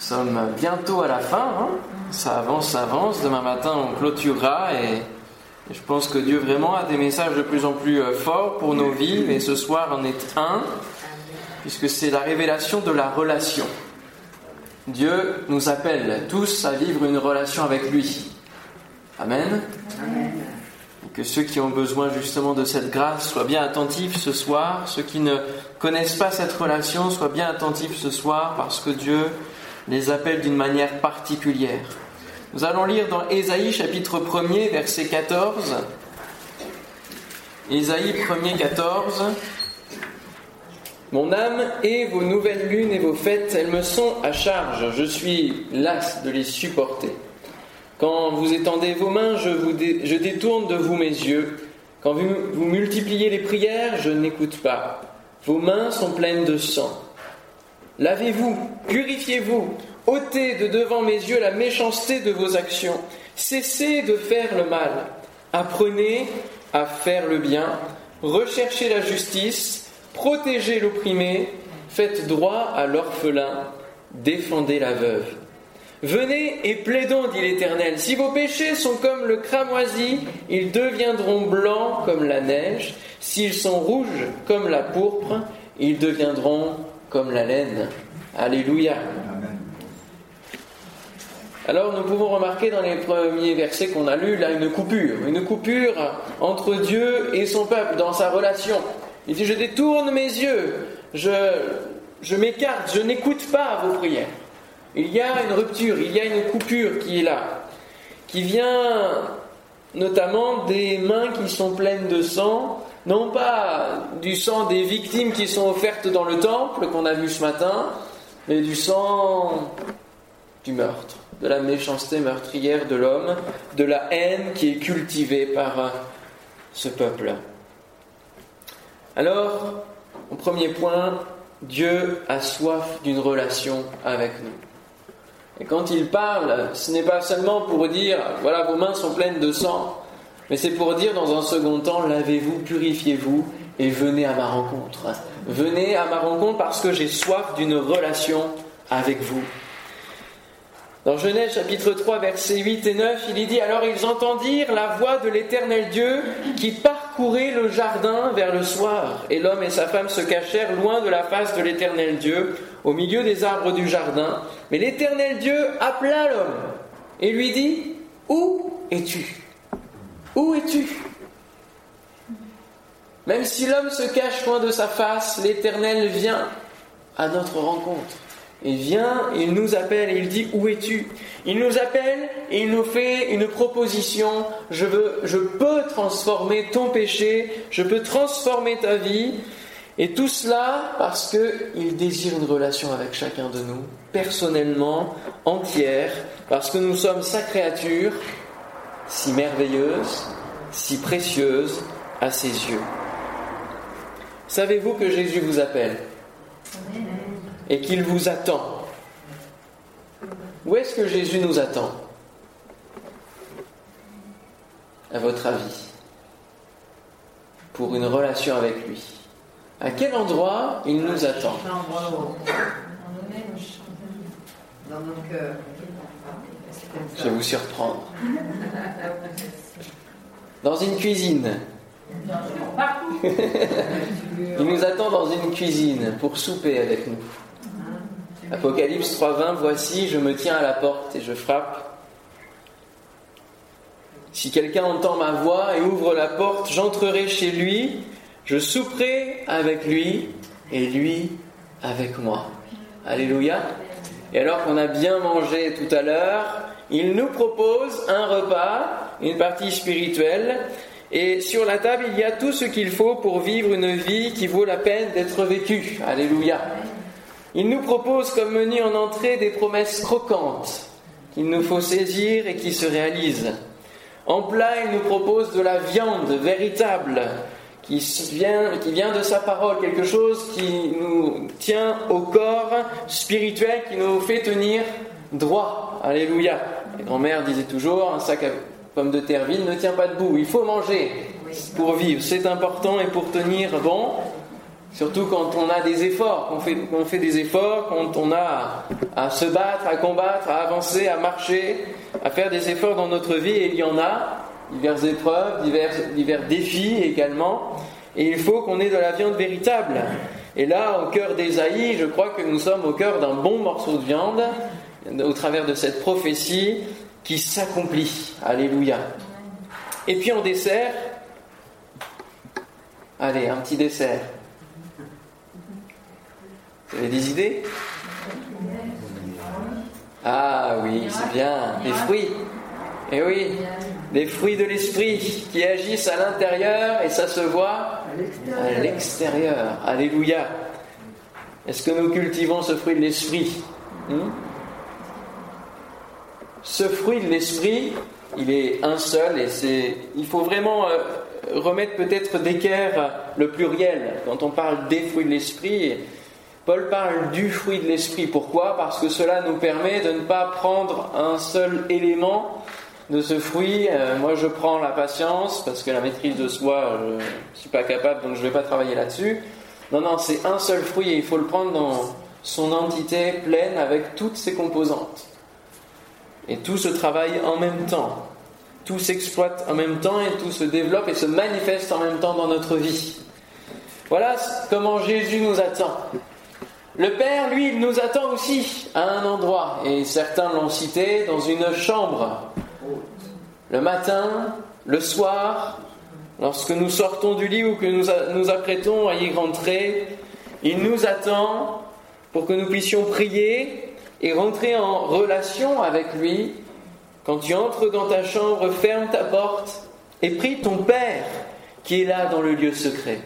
Nous sommes bientôt à la fin. hein. Ça avance, ça avance. Demain matin, on clôturera et, je pense que Dieu vraiment a des messages de plus en plus euh, forts pour nos vies. Et ce soir en est un, puisque c'est la révélation de la relation. Dieu nous appelle tous à vivre une relation avec lui. Amen. Et que ceux qui ont besoin justement de cette grâce soient bien attentifs ce soir. Ceux qui ne connaissent pas cette relation soient bien attentifs ce soir parce que Dieu les appelle d'une manière particulière. Nous allons lire dans Ésaïe chapitre 1er verset 14. Ésaïe 1er 14. Mon âme et vos nouvelles lunes et vos fêtes, elles me sont à charge. Je suis las de les supporter. Quand vous étendez vos mains, je, vous je détourne de vous mes yeux. Quand vous, vous multipliez les prières, je n'écoute pas. Vos mains sont pleines de sang. Lavez-vous, purifiez-vous, ôtez de devant mes yeux la méchanceté de vos actions. Cessez de faire le mal. Apprenez à faire le bien. Recherchez la justice. Protégez l'opprimé. Faites droit à l'orphelin. Défendez la veuve. Venez et plaidons, dit l'Éternel. Si vos péchés sont comme le cramoisi, ils deviendront blancs comme la neige. S'ils sont rouges comme la pourpre, ils deviendront comme la laine. Alléluia. Alors nous pouvons remarquer dans les premiers versets qu'on a lus là une coupure, une coupure entre Dieu et son peuple dans sa relation. Il dit je détourne mes yeux, je, je m'écarte, je n'écoute pas vos prières. Il y a une rupture, il y a une coupure qui est là, qui vient notamment des mains qui sont pleines de sang, non pas du sang des victimes qui sont offertes dans le temple qu'on a vu ce matin, mais du sang du meurtre, de la méchanceté meurtrière de l'homme, de la haine qui est cultivée par euh, ce peuple. Alors, au premier point, Dieu a soif d'une relation avec nous. Et quand il parle, ce n'est pas seulement pour dire, voilà, vos mains sont pleines de sang, mais c'est pour dire dans un second temps, lavez-vous, purifiez-vous et venez à ma rencontre. Venez à ma rencontre parce que j'ai soif d'une relation avec vous. Dans Genèse chapitre 3 versets 8 et 9, il y dit Alors ils entendirent la voix de l'Éternel Dieu qui parcourait le jardin vers le soir. Et l'homme et sa femme se cachèrent loin de la face de l'Éternel Dieu, au milieu des arbres du jardin. Mais l'Éternel Dieu appela l'homme et lui dit Où es-tu? Où es-tu? Même si l'homme se cache loin de sa face, l'Éternel vient à notre rencontre. Il vient, il nous appelle il dit Où es-tu? Il nous appelle et il nous fait une proposition. Je, veux, je peux transformer ton péché, je peux transformer ta vie. Et tout cela parce qu'il désire une relation avec chacun de nous, personnellement, entière, parce que nous sommes sa créature, si merveilleuse, si précieuse à ses yeux. Savez-vous que Jésus vous appelle et qu'il vous attend? Où est-ce que Jésus nous attend? À votre avis Pour une relation avec lui. À quel endroit il nous attend? Je vais vous surprendre. Dans une cuisine. il nous attend dans une cuisine pour souper avec nous. Apocalypse 3.20, voici, je me tiens à la porte et je frappe. Si quelqu'un entend ma voix et ouvre la porte, j'entrerai chez lui, je souperai avec lui et lui avec moi. Alléluia. Et alors qu'on a bien mangé tout à l'heure, il nous propose un repas, une partie spirituelle, et sur la table, il y a tout ce qu'il faut pour vivre une vie qui vaut la peine d'être vécue. Alléluia. Il nous propose comme menu en entrée des promesses croquantes qu'il nous faut saisir et qui se réalisent. En plat, il nous propose de la viande véritable qui vient, qui vient de sa parole, quelque chose qui nous tient au corps spirituel, qui nous fait tenir droit. Alléluia. Grand-mère disait toujours, un sac à pommes de terre vide ne tient pas debout. Il faut manger pour vivre. C'est important et pour tenir bon, Surtout quand on a des efforts, qu'on fait, fait des efforts, quand on a à, se battre, à combattre, à avancer, à marcher, à faire des efforts dans notre vie, et il y en a, diverses épreuves, divers, divers défis également, et il faut qu'on ait de la viande véritable. Et là, au cœur d'Ésaïe, je crois que nous sommes au cœur d'un bon morceau de viande, au travers de cette prophétie qui s'accomplit. Alléluia. Et puis en dessert, allez, un petit dessert. Vous avez des idées? Ah oui, c'est bien, des fruits. Eh oui, des fruits de l'esprit qui agissent à l'intérieur et ça se voit à l'extérieur. Alléluia. Est-ce que nous cultivons ce fruit de l'esprit? Hmm? Ce fruit de l'esprit, il est un seul et c'est. Il faut vraiment euh, remettre peut-être d'équerre le pluriel quand on parle des fruits de l'esprit. Paul parle du fruit de l'esprit. Pourquoi? Parce que cela nous permet de ne pas prendre un seul élément de ce fruit. Euh, moi, je prends la patience parce que la maîtrise de soi, je ne suis pas capable, donc je ne vais pas travailler là-dessus. Non, non, c'est un seul fruit et il faut le prendre dans son entité pleine avec toutes ses composantes. Et tout se travaille en même temps. Tout s'exploite en même temps et tout se développe et se manifeste en même temps dans notre vie. Voilà comment Jésus nous attend. Le Père, lui, il nous attend aussi à un endroit, et certains l'ont cité, dans une chambre. Le matin, le soir, lorsque nous sortons du lit ou que nous nous apprêtons à y rentrer, il nous attend pour que nous puissions prier et rentrer en relation avec lui. Quand tu entres dans ta chambre, ferme ta porte et prie ton Père qui est là dans le lieu secret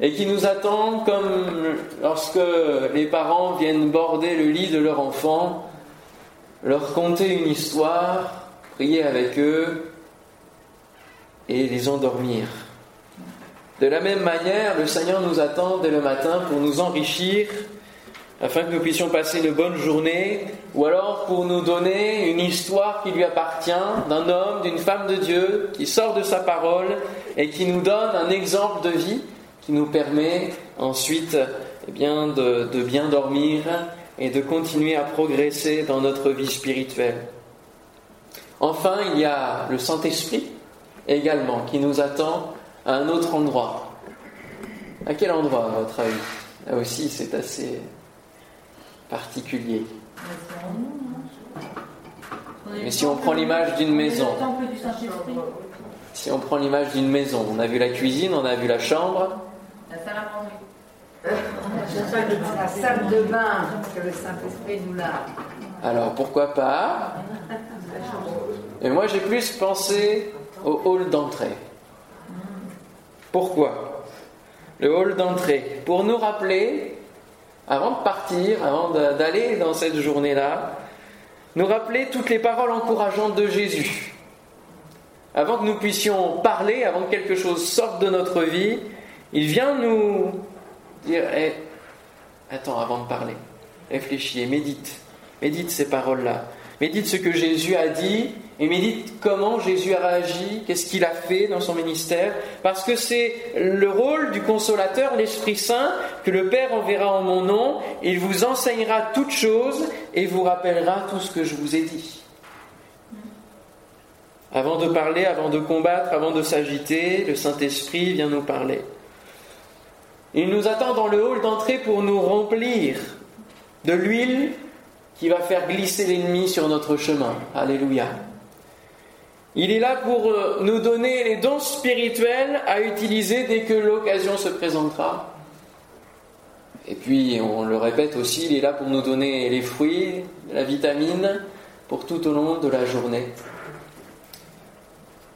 et qui nous attend comme lorsque les parents viennent border le lit de leur enfant, leur conter une histoire, prier avec eux et les endormir. De la même manière, le Seigneur nous attend dès le matin pour nous enrichir, afin que nous puissions passer une bonne journée, ou alors pour nous donner une histoire qui lui appartient, d'un homme, d'une femme de Dieu, qui sort de sa parole et qui nous donne un exemple de vie qui nous permet ensuite eh bien, de, de bien dormir et de continuer à progresser dans notre vie spirituelle. Enfin, il y a le Saint-Esprit également qui nous attend à un autre endroit. À quel endroit, à votre avis? Là aussi, c'est assez particulier. Mais si on prend l'image d'une maison, si on prend l'image d'une maison, on a vu la cuisine, on a vu la chambre, la salle à manger. La salle de bain, que le Saint-Esprit nous l'a. Alors pourquoi pas? Et moi j'ai plus pensé au hall d'entrée. Pourquoi? Le hall d'entrée. Pour nous rappeler, avant de partir, avant d'aller dans cette journée-là, nous rappeler toutes les paroles encourageantes de Jésus. Avant que nous puissions parler, avant que quelque chose sorte de notre vie, il vient nous dire eh, Attends, avant de parler, réfléchis médite. Médite ces paroles-là. Médite ce que Jésus a dit et médite comment Jésus a réagi, qu'est-ce qu'il a fait dans son ministère. Parce que c'est le rôle du consolateur, l'Esprit Saint, que le Père enverra en mon nom. Il vous enseignera toutes choses et vous rappellera tout ce que je vous ai dit. Avant de parler, avant de combattre, avant de s'agiter, le Saint-Esprit vient nous parler. Il nous attend dans le hall d'entrée pour nous remplir de l'huile qui va faire glisser l'ennemi sur notre chemin. Alléluia. Il est là pour euh, nous donner les dons spirituels à utiliser dès que l'occasion se présentera. Et puis, on le répète aussi, il est là pour nous donner les fruits, la vitamine, pour tout au long de la journée.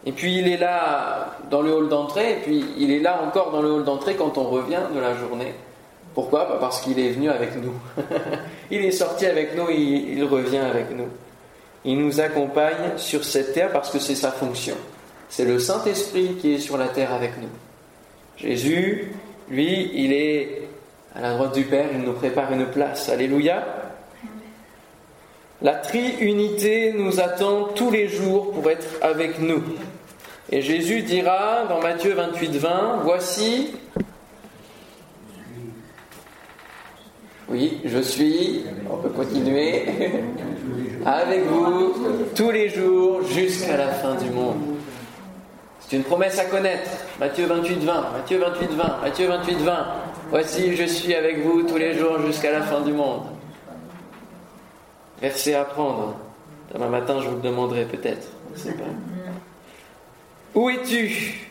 Et puis il est là dans le hall d'entrée, et puis il est là encore dans le hall d'entrée quand on revient de la journée. Pourquoi Parce qu'il est venu avec nous. il est sorti avec nous, et il revient avec nous. Il nous accompagne sur cette terre parce que c'est sa fonction. C'est le Saint-Esprit qui est sur la terre avec nous. Jésus, lui, il est à la droite du Père, il nous prépare une place. Alléluia. La triunité nous attend tous les jours pour être avec nous. Et Jésus dira dans Matthieu 28, 20, Voici, Oui, je suis, on peut continuer, avec vous tous les jours jusqu'à la fin du monde. C'est une promesse à connaître. Matthieu 28, 20, Matthieu 28, 20, Matthieu 28, 20. Voici, je suis avec vous tous les jours jusqu'à la fin du monde. Verset à prendre. Demain matin, je vous le demanderai peut-être. Où es-tu?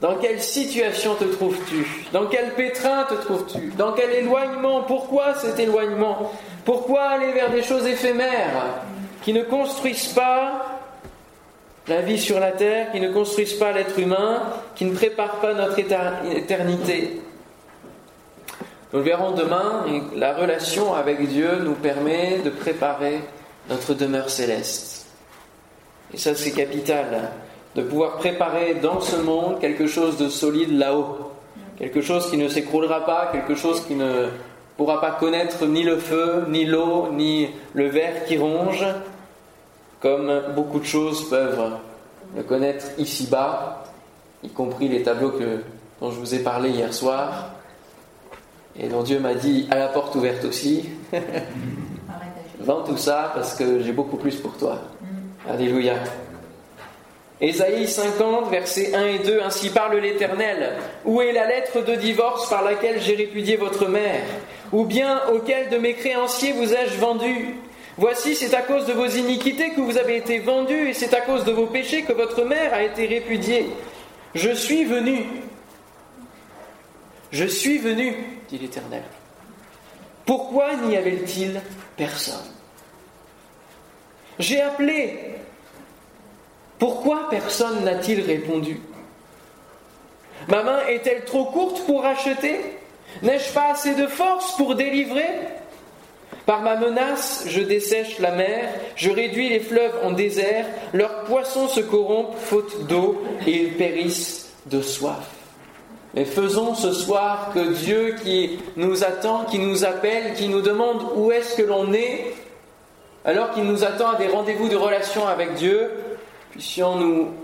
Dans quelle situation te trouves-tu? Dans quel pétrin te trouves-tu? Dans quel éloignement? Pourquoi cet éloignement? Pourquoi aller vers des choses éphémères qui ne construisent pas la vie sur la terre, qui ne construisent pas l'être humain, qui ne préparent pas notre éternité? Nous le verrons demain, la relation avec Dieu nous permet de préparer notre demeure céleste. Et ça, c'est capital de pouvoir préparer dans ce monde quelque chose de solide là-haut, quelque chose qui ne s'écroulera pas, quelque chose qui ne pourra pas connaître ni le feu, ni l'eau, ni le verre qui ronge, comme beaucoup de choses peuvent le connaître ici-bas, y compris les tableaux que, dont je vous ai parlé hier soir, et dont Dieu m'a dit à la porte ouverte aussi. Vends tout ça parce que j'ai beaucoup plus pour toi. Alléluia. Ésaïe 50, versets 1 et 2, Ainsi parle l'Éternel. Où est la lettre de divorce par laquelle j'ai répudié votre mère? Ou bien auquel de mes créanciers vous ai-je vendu? Voici, c'est à cause de vos iniquités que vous avez été vendus, et c'est à cause de vos péchés que votre mère a été répudiée. Je suis venu. Je suis venu, dit l'Éternel. Pourquoi n'y avait-il personne? J'ai appelé, pourquoi personne n'a-t-il répondu? Ma main est-elle trop courte pour acheter? N'ai-je pas assez de force pour délivrer? Par ma menace, je dessèche la mer, je réduis les fleuves en désert, leurs poissons se corrompent faute d'eau et ils périssent de soif. Mais faisons ce soir que Dieu qui nous attend, qui nous appelle, qui nous demande où est-ce que l'on est, alors qu'il nous attend à des rendez-vous de relation avec Dieu, puissions-nous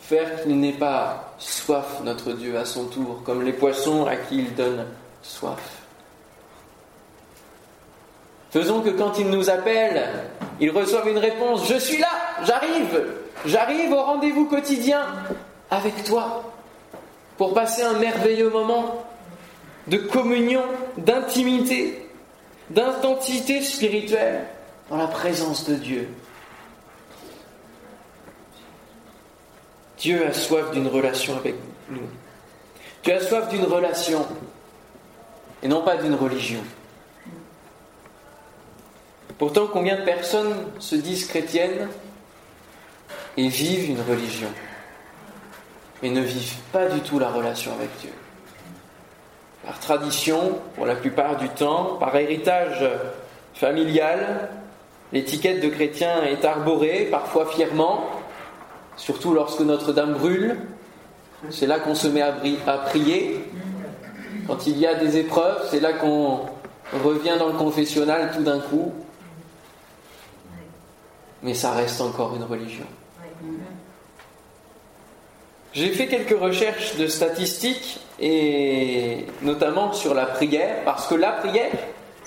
faire qu'il n'ait pas soif, notre Dieu, à son tour, comme les poissons à qui il donne soif. Faisons que quand il nous appelle, il reçoive une réponse Je suis là, j'arrive, j'arrive au rendez-vous quotidien avec toi pour passer un merveilleux moment de communion, d'intimité, d'intensité spirituelle dans la présence de Dieu. Dieu a soif d'une relation avec nous. Tu as soif d'une relation et non pas d'une religion. Pourtant, combien de personnes se disent chrétiennes et vivent une religion, mais ne vivent pas du tout la relation avec Dieu? Par tradition, pour la plupart du temps, par héritage familial, l'étiquette de chrétien est arborée, parfois fièrement, surtout lorsque Notre-Dame brûle. C'est là qu'on se met à, prier. Quand il y a des épreuves, c'est là qu'on revient dans le confessionnal tout d'un coup. Mais ça reste encore une religion. J'ai fait quelques recherches de statistiques et notamment sur la prière, parce que la prière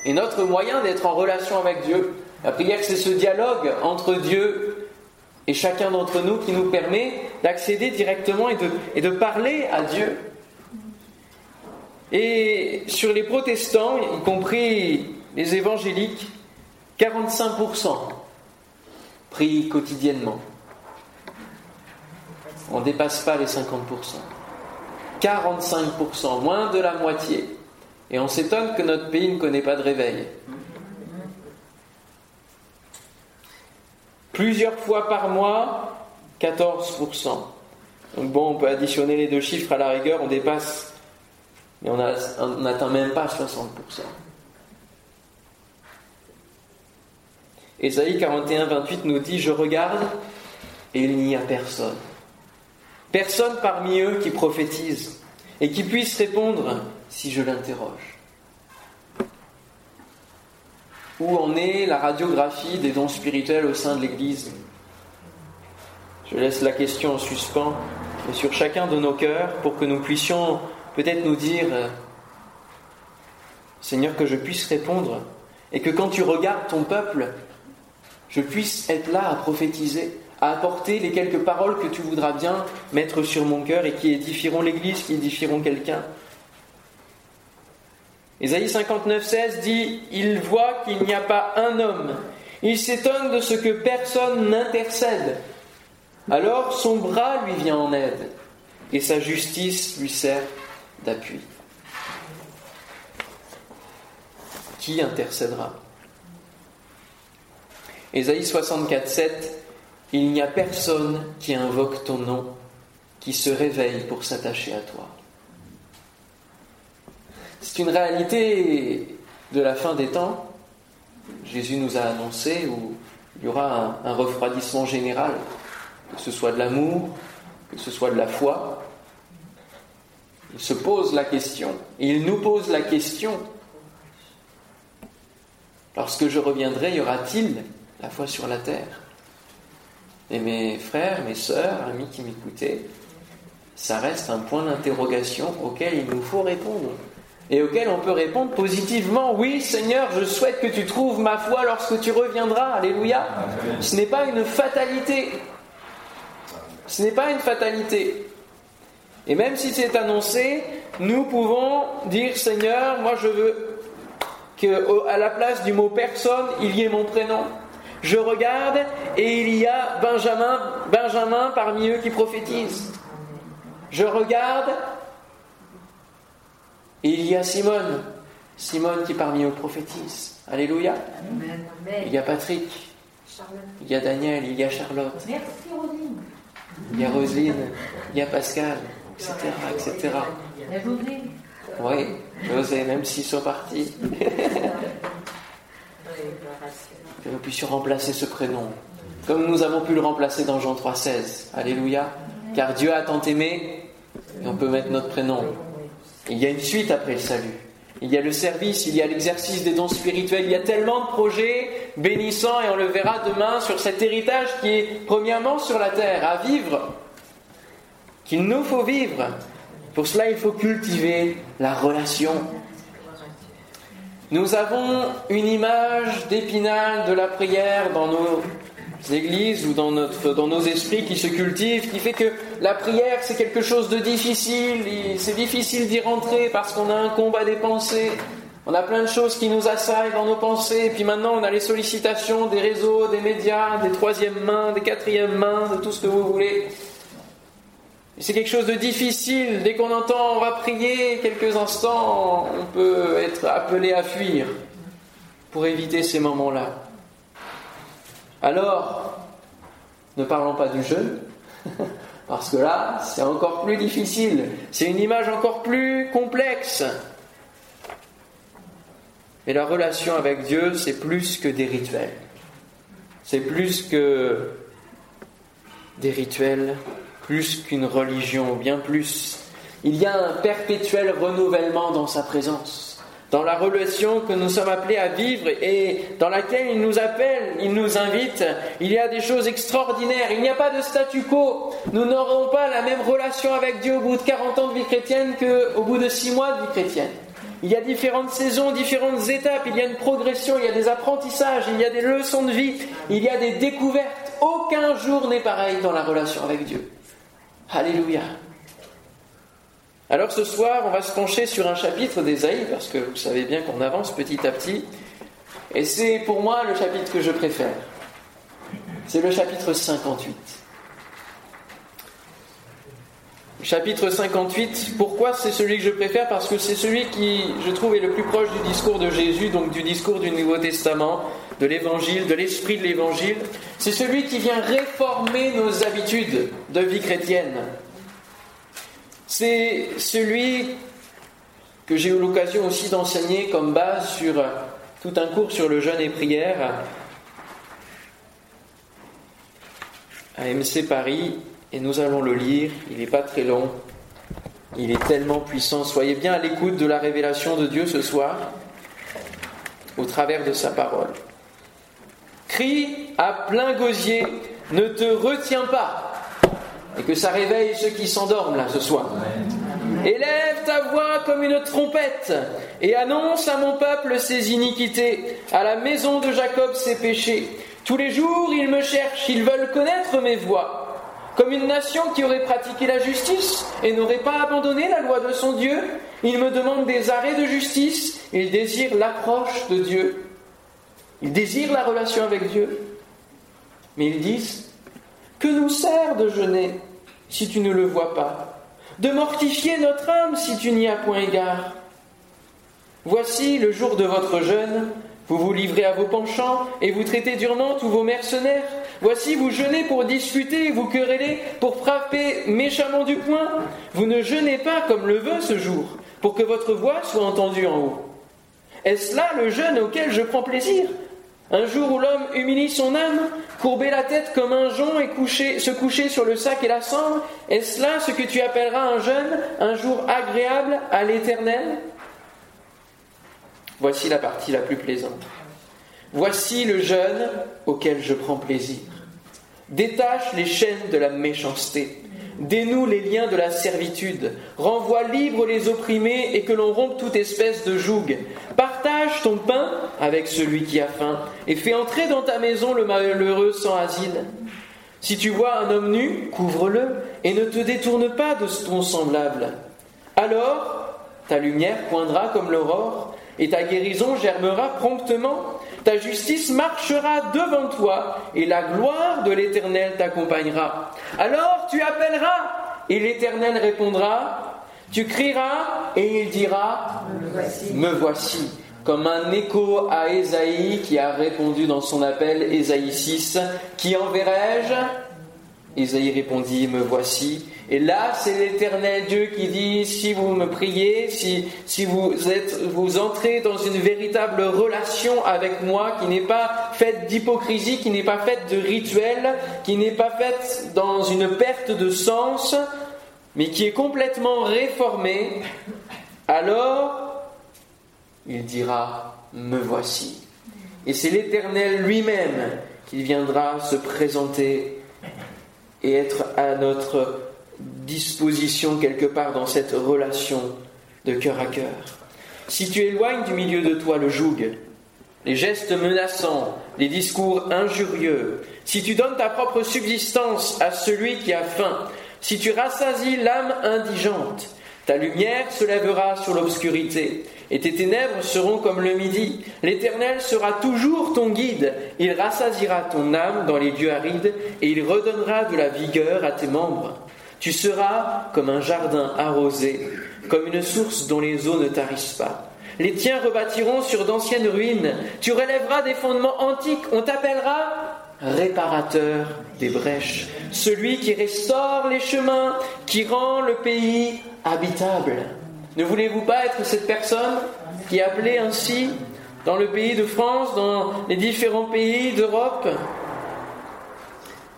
est notre moyen d'être en relation avec Dieu. La prière, c'est ce dialogue entre Dieu et chacun d'entre nous qui nous permet d'accéder directement et de, parler à Dieu. Et sur les protestants, y compris les évangéliques, 45% prient quotidiennement. On ne dépasse pas les 50%. 45%, moins de la moitié. Et on s'étonne que notre pays ne connaît pas de réveil. Plusieurs fois par mois, 14%. Donc bon, on peut additionner les deux chiffres à la rigueur, on dépasse, mais on n'atteint même pas 60%. Ésaïe 41, 28 nous dit, je regarde et il n'y a personne. Personne parmi eux qui prophétise et qui puisse répondre si je l'interroge. Où en est la radiographie des dons spirituels au sein de l'Église? Je laisse la question en suspens sur chacun de nos cœurs pour que nous puissions peut-être nous dire Seigneur, que je puisse répondre et que quand tu regardes ton peuple, je puisse être là à prophétiser, à apporter les quelques paroles que tu voudras bien mettre sur mon cœur et qui édifieront l'Église, qui édifieront quelqu'un. Ésaïe 59, 16 dit Il voit qu'il n'y a pas un homme. Il s'étonne de ce que personne n'intercède. Alors son bras lui vient en aide et sa justice lui sert d'appui. Qui intercédera? Ésaïe 64, 7 Il n'y a personne qui invoque ton nom, qui se réveille pour s'attacher à toi. C'est une réalité de la fin des temps. Jésus nous a annoncé où il y aura un, refroidissement général, que ce soit de l'amour, que ce soit de la foi. Il se pose la question, et il nous pose la question. Lorsque je reviendrai, y aura-t-il la foi sur la terre? Et mes frères, mes sœurs, amis qui m'écoutaient, ça reste un point d'interrogation auquel il nous faut répondre et auquel on peut répondre positivement, oui Seigneur, je souhaite que tu trouves ma foi lorsque tu reviendras. Alléluia. Ce n'est pas une fatalité. Ce n'est pas une fatalité. Et même si c'est annoncé, nous pouvons dire Seigneur, moi je veux qu'à la place du mot personne, il y ait mon prénom. Je regarde et il y a Benjamin, Benjamin parmi eux qui prophétise. Je regarde et il y a Simone, Simone qui parmi eux prophétise. Alléluia. Il y a Patrick, il y a Daniel, il y a Charlotte. Merci Rosine. Il y a Roselyne, il y a Pascal, etc. etc. Il y a José. Oui, José, même s'ils sont partis. que nous puissions remplacer ce prénom, comme nous avons pu le remplacer dans Jean 3,16. Alléluia. Car Dieu a tant aimé, et on peut mettre notre prénom. Il y a une suite après le salut. Il y a le service, il y a l'exercice des dons spirituels, il y a tellement de projets bénissants et on le verra demain sur cet héritage qui est premièrement sur la terre, à vivre, qu'il nous faut vivre. Pour cela, il faut cultiver la relation. Nous avons une image d'épinal de la prière dans nos églises ou dans, notre, dans nos esprits qui se cultivent, qui fait que la prière c'est quelque chose de difficile, c'est difficile d'y rentrer parce qu'on a un combat des pensées, on a plein de choses qui nous assaillent dans nos pensées, et puis maintenant on a les sollicitations des réseaux, des médias, des troisièmes mains, des quatrièmes mains, de tout ce que vous voulez. C'est quelque chose de difficile, dès qu'on entend on va prier. Quelques instants, on peut être appelé à fuir pour éviter ces moments-là. Alors, ne parlons pas du jeûne, parce que là, c'est encore plus difficile. C'est une image encore plus complexe. Mais la relation avec Dieu, c'est plus que des rituels. C'est plus que des rituels, plus qu'une religion, bien plus. Il y a un perpétuel renouvellement dans sa présence dans la relation que nous sommes appelés à vivre et dans laquelle il nous appelle, il nous invite, il y a des choses extraordinaires. Il n'y a pas de statu quo. Nous n'aurons pas la même relation avec Dieu au bout de 40 ans de vie chrétienne qu'au bout de 6 mois de vie chrétienne. Il y a différentes saisons, différentes étapes, il y a une progression, il y a des apprentissages, il y a des leçons de vie, il y a des découvertes. Aucun jour n'est pareil dans la relation avec Dieu. Alléluia. Alors ce soir, on va se pencher sur un chapitre d'Ésaïe, parce que vous savez bien qu'on avance petit à petit, et c'est pour moi le chapitre que je préfère. C'est le chapitre 58. Chapitre 58, pourquoi c'est celui que je préfère? Parce que c'est celui qui, je trouve, est le plus proche du discours de Jésus, donc du discours du Nouveau Testament, de l'Évangile, de l'esprit de l'Évangile. C'est celui qui vient réformer nos habitudes de vie chrétienne. C'est celui que j'ai eu l'occasion aussi d'enseigner comme base sur tout un cours sur le jeûne et prière à MC Paris et nous allons le lire. Il n'est pas très long. Il est tellement puissant. Soyez bien à l'écoute de la révélation de Dieu ce soir au travers de sa parole. Crie à plein gosier, ne te retiens pas et que ça réveille ceux qui s'endorment là ce soir. Élève ta voix comme une trompette et annonce à mon peuple ses iniquités, à la maison de Jacob ses péchés. Tous les jours, ils me cherchent, ils veulent connaître mes voies. Comme une nation qui aurait pratiqué la justice et n'aurait pas abandonné la loi de son Dieu, ils me demandent des arrêts de justice, ils désirent l'approche de Dieu. Ils désirent la relation avec Dieu. Mais ils disent, que nous sert de jeûner si tu ne le vois pas De mortifier notre âme si tu n'y as point égard Voici le jour de votre jeûne, vous vous livrez à vos penchants et vous traitez durement tous vos mercenaires. Voici, vous jeûnez pour discuter, vous querellez pour frapper méchamment du poing. Vous ne jeûnez pas comme le veut ce jour, pour que votre voix soit entendue en haut. Est-ce là le jeûne auquel je prends plaisir? Un jour où l'homme humilie son âme, courber la tête comme un jonc et se coucher sur le sac et la cendre, est-ce là ce que tu appelleras un jeûne, un jour agréable à l'Éternel? Voici la partie la plus plaisante. Voici le jeûne auquel je prends plaisir. Détache les chaînes de la méchanceté, dénoue les liens de la servitude, renvoie libre les opprimés et que l'on rompe toute espèce de joug. Partage ton pain avec celui qui a faim et fais entrer dans ta maison le malheureux sans asile. Si tu vois un homme nu, couvre-le et ne te détourne pas de ton semblable. Alors, ta lumière poindra comme l'aurore et ta guérison germera promptement. Ta justice marchera devant toi et la gloire de l'Éternel t'accompagnera. Alors tu appelleras et l'Éternel répondra. Tu crieras et il dira Me voici. Comme un écho à Ésaïe qui a répondu dans son appel, Ésaïe 6, Qui enverrai-je? Ésaïe répondit, Me voici. Et là, c'est l'éternel Dieu qui dit, si vous me priez, si, vous, vous entrez dans une véritable relation avec moi qui n'est pas faite d'hypocrisie, qui n'est pas faite de rituel, qui n'est pas faite dans une perte de sens, mais qui est complètement réformée, alors il dira, me voici. Et c'est l'Éternel lui-même qui viendra se présenter et être à notre disposition quelque part dans cette relation de cœur à cœur. Si tu éloignes du milieu de toi le joug, les gestes menaçants, les discours injurieux, si tu donnes ta propre subsistance à celui qui a faim, si tu rassasies l'âme indigente, ta lumière se lèvera sur l'obscurité, et tes ténèbres seront comme le midi. L'Éternel sera toujours ton guide. Il rassasiera ton âme dans les lieux arides, et il redonnera de la vigueur à tes membres. Tu seras comme un jardin arrosé, comme une source dont les eaux ne tarissent pas. Les tiens rebâtiront sur d'anciennes ruines. Tu relèveras des fondements antiques. On t'appellera réparateur des brèches, celui qui restaure les chemins, qui rend le pays habitable. Ne voulez-vous pas être cette personne qui est appelée ainsi dans le pays de France, dans les différents pays d'Europe?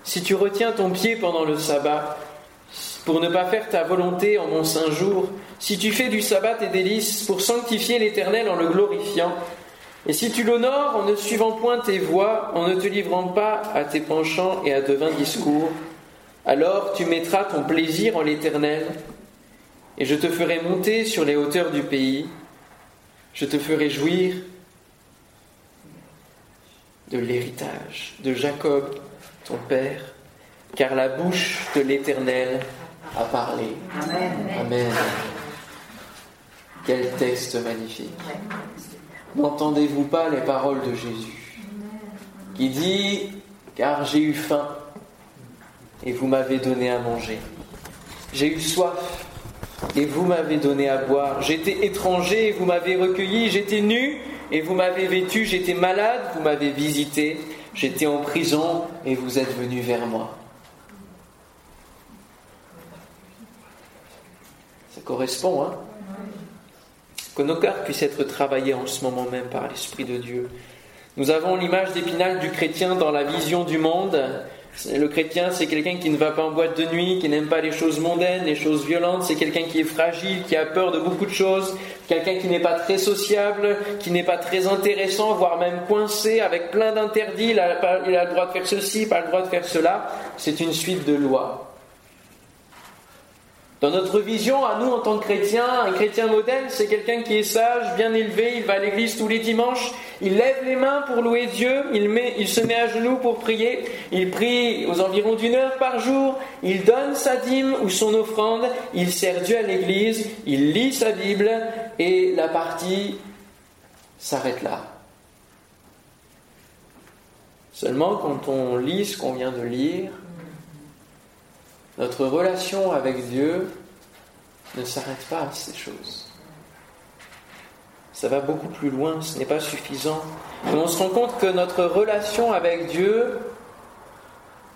Si tu retiens ton pied pendant le sabbat, pour ne pas faire ta volonté en mon saint jour, si tu fais du sabbat tes délices pour sanctifier l'Éternel en le glorifiant, et si tu l'honores en ne suivant point tes voies, en ne te livrant pas à tes penchants et à de vains discours, alors tu mettras ton plaisir en l'Éternel, et je te ferai monter sur les hauteurs du pays, je te ferai jouir de l'héritage de Jacob, ton père, car la bouche de l'Éternel à parler. Amen. Quel texte magnifique. N'entendez-vous pas les paroles de Jésus qui dit Car j'ai eu faim et vous m'avez donné à manger. J'ai eu soif et vous m'avez donné à boire. J'étais étranger et vous m'avez recueilli. J'étais nu et vous m'avez vêtu. J'étais malade, vous m'avez visité. J'étais en prison et vous êtes venu vers moi. Correspond. Hein que nos cœurs puissent être travaillés en ce moment même par l'Esprit de Dieu. Nous avons l'image d'épinal du chrétien dans la vision du monde. Le chrétien, c'est quelqu'un qui ne va pas en boîte de nuit, qui n'aime pas les choses mondaines, les choses violentes. C'est quelqu'un qui est fragile, qui a peur de beaucoup de choses. Quelqu'un qui n'est pas très sociable, qui n'est pas très intéressant, voire même coincé, avec plein d'interdits. Il, il a le droit de faire ceci, pas le droit de faire cela. C'est une suite de lois. Dans notre vision, à nous en tant que chrétiens, un chrétien modèle, c'est quelqu'un qui est sage, bien élevé, il va à l'église tous les dimanches, il lève les mains pour louer Dieu, il, il se met à genoux pour prier, il prie aux environs d'une heure par jour, il donne sa dîme ou son offrande, il sert Dieu à l'église, il lit sa Bible et la partie s'arrête là. Seulement quand on lit ce qu'on vient de lire, notre relation avec Dieu ne s'arrête pas à ces choses. Ça va beaucoup plus loin, ce n'est pas suffisant. Et on se rend compte que notre relation avec Dieu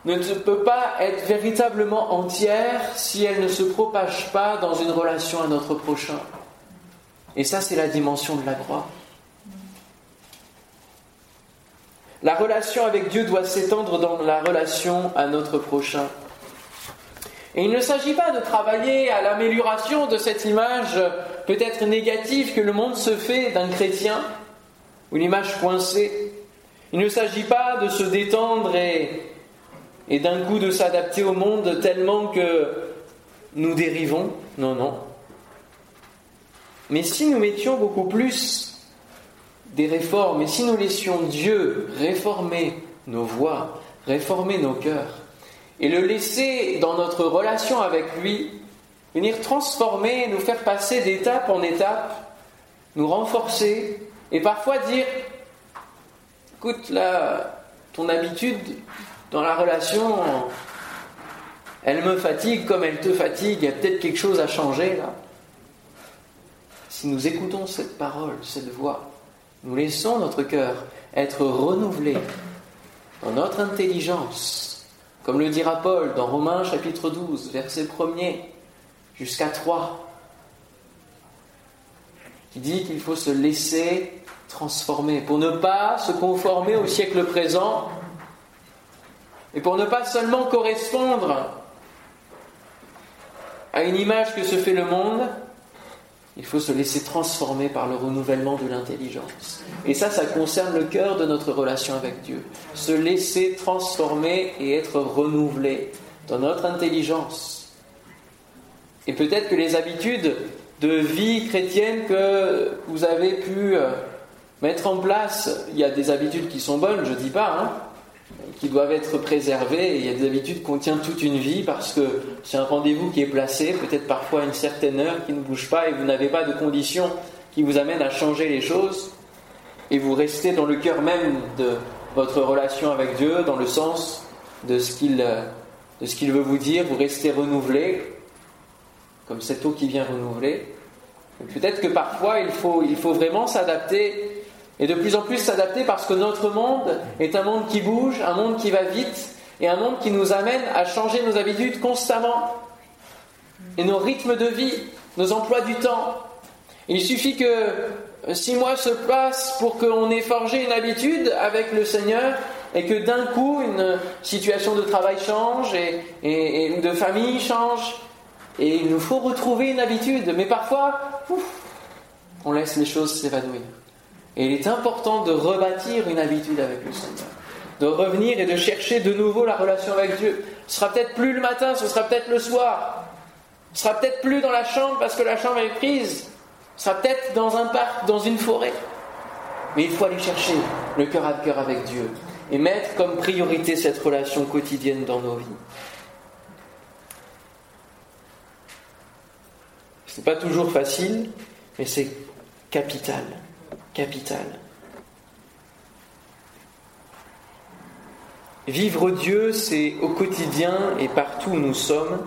ne peut pas être véritablement entière si elle ne se propage pas dans une relation à notre prochain. Et ça, c'est la dimension de la croix. La relation avec Dieu doit s'étendre dans la relation à notre prochain. Et il ne s'agit pas de travailler à l'amélioration de cette image peut-être négative que le monde se fait d'un chrétien, ou une image coincée. Il ne s'agit pas de se détendre et, et d'un coup de s'adapter au monde tellement que nous dérivons. Non, non. Mais si nous mettions beaucoup plus des réformes, et si nous laissions Dieu réformer nos voies, réformer nos cœurs, et le laisser dans notre relation avec lui, venir transformer, nous faire passer d'étape en étape, nous renforcer et parfois dire écoute là, ton habitude dans la relation, elle me fatigue comme elle te fatigue, il y a peut-être quelque chose à changer là. Si nous écoutons cette parole, cette voix, nous laissons notre cœur être renouvelé dans notre intelligence, comme le dira Paul dans Romains chapitre 12, verset 1er jusqu'à 3, qui dit qu'il faut se laisser transformer pour ne pas se conformer au siècle présent et pour ne pas seulement correspondre à une image que se fait le monde, il faut se laisser transformer par le renouvellement de l'intelligence. Et ça, ça concerne le cœur de notre relation avec Dieu. Se laisser transformer et être renouvelé dans notre intelligence. Et peut-être que les habitudes de vie chrétienne que vous avez pu euh, mettre en place, il y a des habitudes qui sont bonnes, je ne dis pas, hein, qui doivent être préservées. il y a des habitudes qu'on tient toute une vie parce que c'est un rendez-vous qui est placé, peut-être parfois à une certaine heure, qui ne bouge pas et vous n'avez pas de conditions qui vous amènent à changer les choses. Et vous restez dans le cœur même de votre relation avec Dieu, dans le sens de ce qu'il, qu'il veut vous dire. Vous restez renouvelé, comme cette eau qui vient renouveler. Peut-être que parfois il faut, il faut vraiment s'adapter et de plus en plus s'adapter parce que notre monde est un monde qui bouge, un monde qui va vite et un monde qui nous amène à changer nos habitudes constamment et nos rythmes de vie, nos emplois du temps. Il suffit que six mois se passent pour qu'on ait forgé une habitude avec le Seigneur et que d'un coup une situation de travail change et, et, de famille change et il nous faut retrouver une habitude. Mais parfois, on laisse les choses s'évanouir. Et il est important de rebâtir une habitude avec le Seigneur, de revenir et de chercher de nouveau la relation avec Dieu. Ce sera peut-être plus le matin, ce sera peut-être le soir. Ce sera peut-être plus dans la chambre parce que la chambre est prise. Ce sera peut-être dans un parc, dans une forêt. Mais il faut aller chercher le cœur à cœur avec Dieu et mettre comme priorité cette relation quotidienne dans nos vies. Ce n'est pas toujours facile, mais c'est capital Vivre Dieu, c'est au quotidien et partout où nous sommes,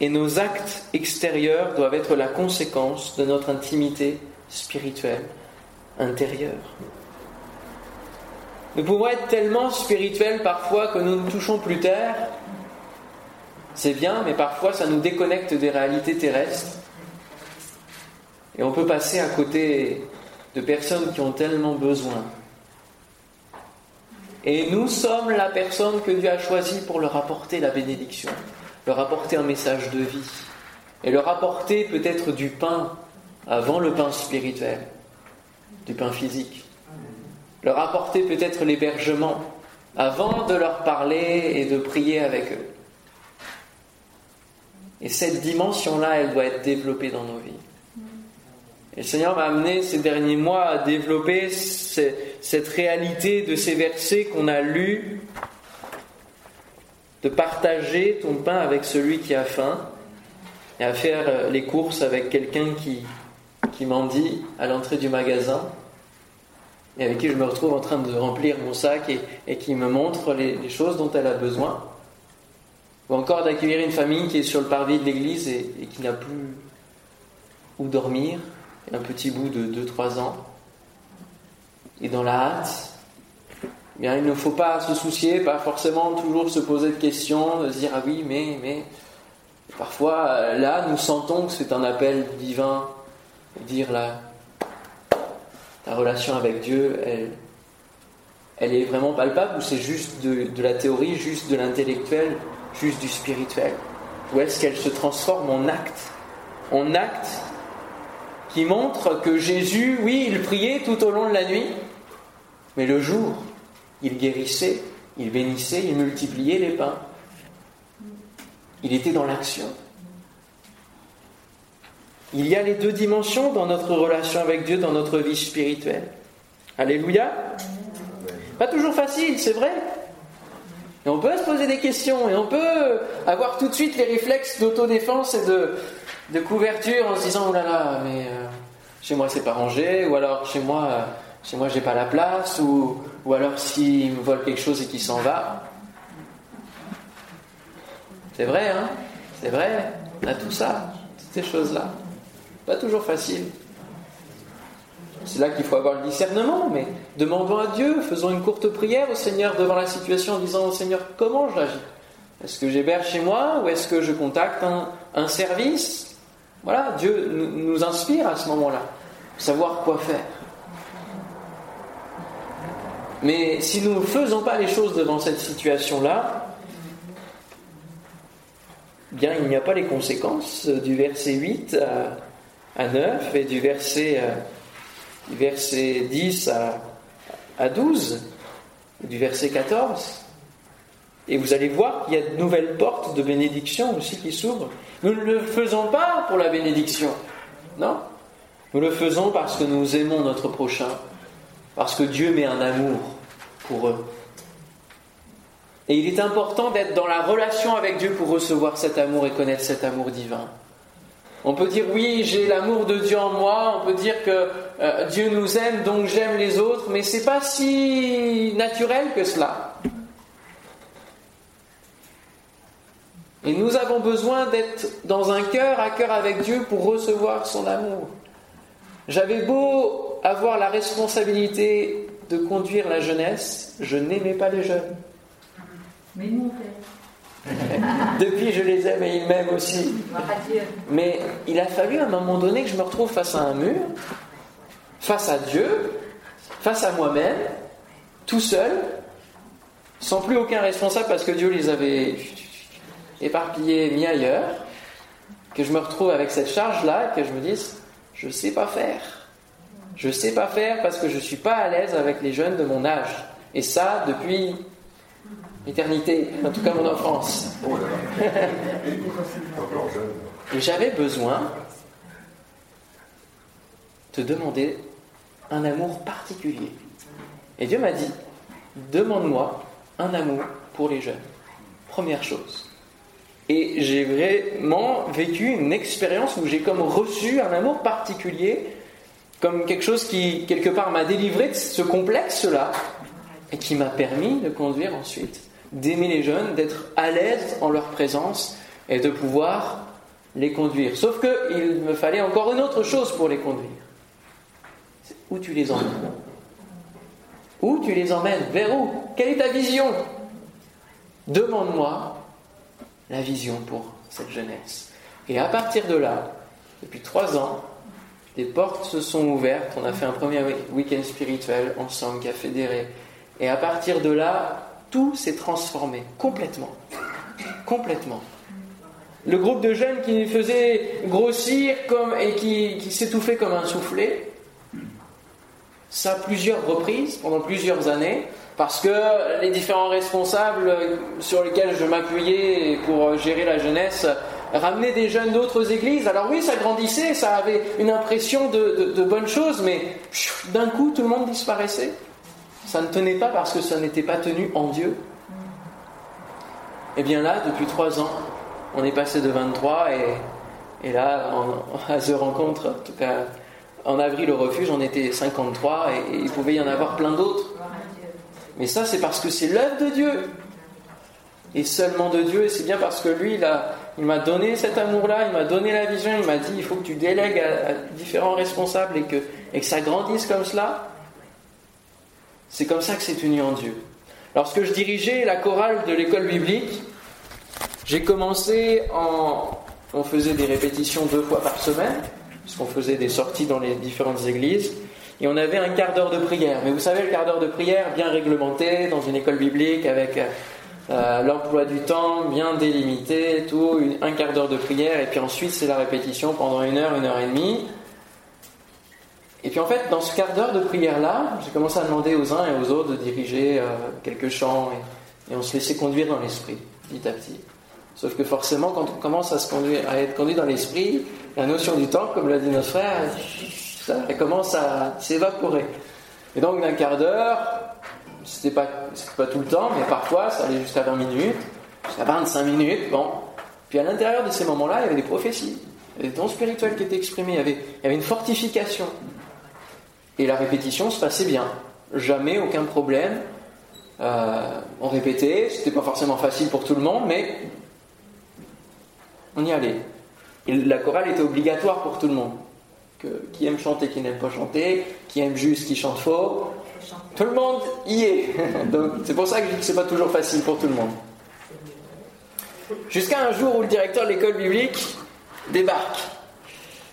et nos actes extérieurs doivent être la conséquence de notre intimité spirituelle intérieure. Nous pouvons être tellement spirituels parfois que nous ne touchons plus terre. C'est bien, mais parfois ça nous déconnecte des réalités terrestres. Et on peut passer à côté de personnes qui ont tellement besoin. Et nous sommes la personne que Dieu a choisie pour leur apporter la bénédiction, leur apporter un message de vie, et leur apporter peut-être du pain avant le pain spirituel, du pain physique, leur apporter peut-être l'hébergement avant de leur parler et de prier avec eux. Et cette dimension-là, elle doit être développée dans nos vies. Et le Seigneur m'a amené ces derniers mois à développer cette réalité de ces versets qu'on a lus, de partager ton pain avec celui qui a faim, et à faire les courses avec quelqu'un qui, qui dit à l'entrée du magasin, et avec qui je me retrouve en train de remplir mon sac et, qui me montre les, choses dont elle a besoin. Ou encore d'accueillir une famille qui est sur le parvis de l'église et, qui n'a plus où dormir, un petit bout de 2-3 ans. Et dans la hâte, eh il ne faut pas se soucier, pas forcément toujours se poser de questions, de se dire ah oui, mais, mais. Parfois, là, nous sentons que c'est un appel divin, dire là, ta relation avec Dieu, elle, elle est vraiment palpable ou c'est juste de, la théorie, juste de l'intellectuel, juste du spirituel? Ou est-ce qu'elle se transforme en acte? En acte qui montre que Jésus, oui, il priait tout au long de la nuit, mais le jour, il guérissait, il bénissait, il multipliait les pains. Il était dans l'action. Il y a les deux dimensions dans notre relation avec Dieu, dans notre vie spirituelle. Alléluia. Pas toujours facile, c'est vrai. Et on peut se poser des questions et on peut avoir tout de suite les réflexes d'autodéfense et de, couverture en se disant oh là là, mais euh, chez moi c'est pas rangé, ou alors chez moi, euh, chez moi j'ai pas la place, ou, alors s'il me vole quelque chose et qu'il s'en va. C'est vrai, hein C'est vrai, on a tout ça, toutes ces choses-là. Pas toujours facile. C'est là qu'il faut avoir le discernement, mais demandons à Dieu, faisons une courte prière au Seigneur devant la situation en disant au Seigneur comment j'agis? Est-ce que j'héberge chez moi ou est-ce que je contacte un, service? Voilà, Dieu nous inspire à ce moment-là, savoir quoi faire. Mais si nous ne faisons pas les choses devant cette situation-là, bien il n'y a pas les conséquences du verset 8 à à 9 et du verset, verset 10 à, à 12, du verset 14. Et vous allez voir qu'il y a de nouvelles portes de bénédiction aussi qui s'ouvrent. Nous ne le faisons pas pour la bénédiction, non? Nous le faisons parce que nous aimons notre prochain, parce que Dieu met un amour pour eux. Et il est important d'être dans la relation avec Dieu pour recevoir cet amour et connaître cet amour divin. On peut dire oui, j'ai l'amour de Dieu en moi, on peut dire que euh, Dieu nous aime, donc j'aime les autres, mais c'est pas si naturel que cela. Et nous avons besoin d'être dans un cœur à cœur avec Dieu pour recevoir son amour. J'avais beau avoir la responsabilité de conduire la jeunesse, je n'aimais pas les jeunes. Mais nous, Depuis, je les aime et ils m'aiment aussi. Mais il a fallu à un moment donné que je me retrouve face à un mur, face à Dieu, face à moi-même, tout seul, sans plus aucun responsable parce que Dieu les avait éparpillés, mis ailleurs, que je me retrouve avec cette charge-là que je me dise, je ne sais pas faire. Je ne sais pas faire parce que je ne suis pas à l'aise avec les jeunes de mon âge. Et ça, depuis Éternité, en tout cas mon enfance. J'avais besoin de demander un amour particulier. Et Dieu m'a dit, demande-moi un amour pour les jeunes. Première chose. Et j'ai vraiment vécu une expérience où j'ai comme reçu un amour particulier, comme quelque chose qui, quelque part, m'a délivré de ce complexe-là, et qui m'a permis de conduire ensuite d'aimer les jeunes, d'être à l'aise en leur présence et de pouvoir les conduire. Sauf qu'il me fallait encore une autre chose pour les conduire. où tu les emmènes? Où tu les emmènes? Vers où? Quelle est ta vision? Demande-moi la vision pour cette jeunesse. Et à partir de là, depuis trois ans, les portes se sont ouvertes. On a fait un premier week-end spirituel ensemble qui a fédéré. Et à partir de là, tout s'est transformé complètement. Complètement. Le groupe de jeunes qui faisait grossir comme, et qui, qui s'étouffait comme un soufflet, ça plusieurs reprises pendant plusieurs années, parce que les différents responsables sur lesquels je m'appuyais pour gérer la jeunesse ramener des jeunes d'autres églises. Alors oui, ça grandissait, ça avait une impression de, de bonnes choses, mais d'un coup, tout le monde disparaissait. Ça ne tenait pas parce que ça n'était pas tenu en Dieu. Et bien là, depuis trois ans, on est passé de 23 et, et là, à The Rencontre, en tout cas en avril au refuge, on était 53 et, et il pouvait y en avoir plein d'autres. Mais ça, c'est parce que c'est l'œuvre de Dieu. Et seulement de Dieu. Et c'est bien parce que lui, il m'a donné cet amour-là, il m'a donné la vision, il m'a dit il faut que tu délègues à, différents responsables et que, et que ça grandisse comme cela. C'est comme ça que c'est uni en Dieu. Lorsque je dirigeais la chorale de l'école biblique, j'ai commencé en. On faisait des répétitions deux fois par semaine, puisqu'on faisait des sorties dans les différentes églises et on avait un quart d'heure de prière. Mais vous savez, le quart d'heure de prière bien réglementé dans une école biblique avec euh, l'emploi du temps bien délimité, tout, un quart d'heure de prière, et puis ensuite c'est la répétition pendant une heure, une heure et demie. Et puis en fait, dans ce quart d'heure de prière-là, j'ai commencé à demander aux uns et aux autres de diriger euh, quelques chants, et, on se laissait conduire dans l'esprit, petit à petit. Sauf que forcément, quand on commence à, se conduire, à être conduit dans l'esprit, la notion du temps, comme l'a dit notre frère, elle commence à s'évaporer. Et donc d'un quart d'heure, c'était pas, pas tout le temps, mais parfois ça allait jusqu'à 20 minutes, jusqu'à 25 minutes, bon. Puis à l'intérieur de ces moments-là, il y avait des prophéties, des dons spirituels qui étaient exprimés, il y avait, il y avait une fortification. Et la répétition se passait bien. Jamais aucun problème. Euh, on répétait, c'était pas forcément facile pour tout le monde, mais on y allait. Et la chorale était obligatoire pour tout le monde qui aime chanter, qui n'aime pas chanter, qui aime juste, qui chante faux. Tout le monde y est. C'est pour ça que je dis que c'est pas toujours facile pour tout le monde. Jusqu'à un jour où le directeur de l'école biblique débarque.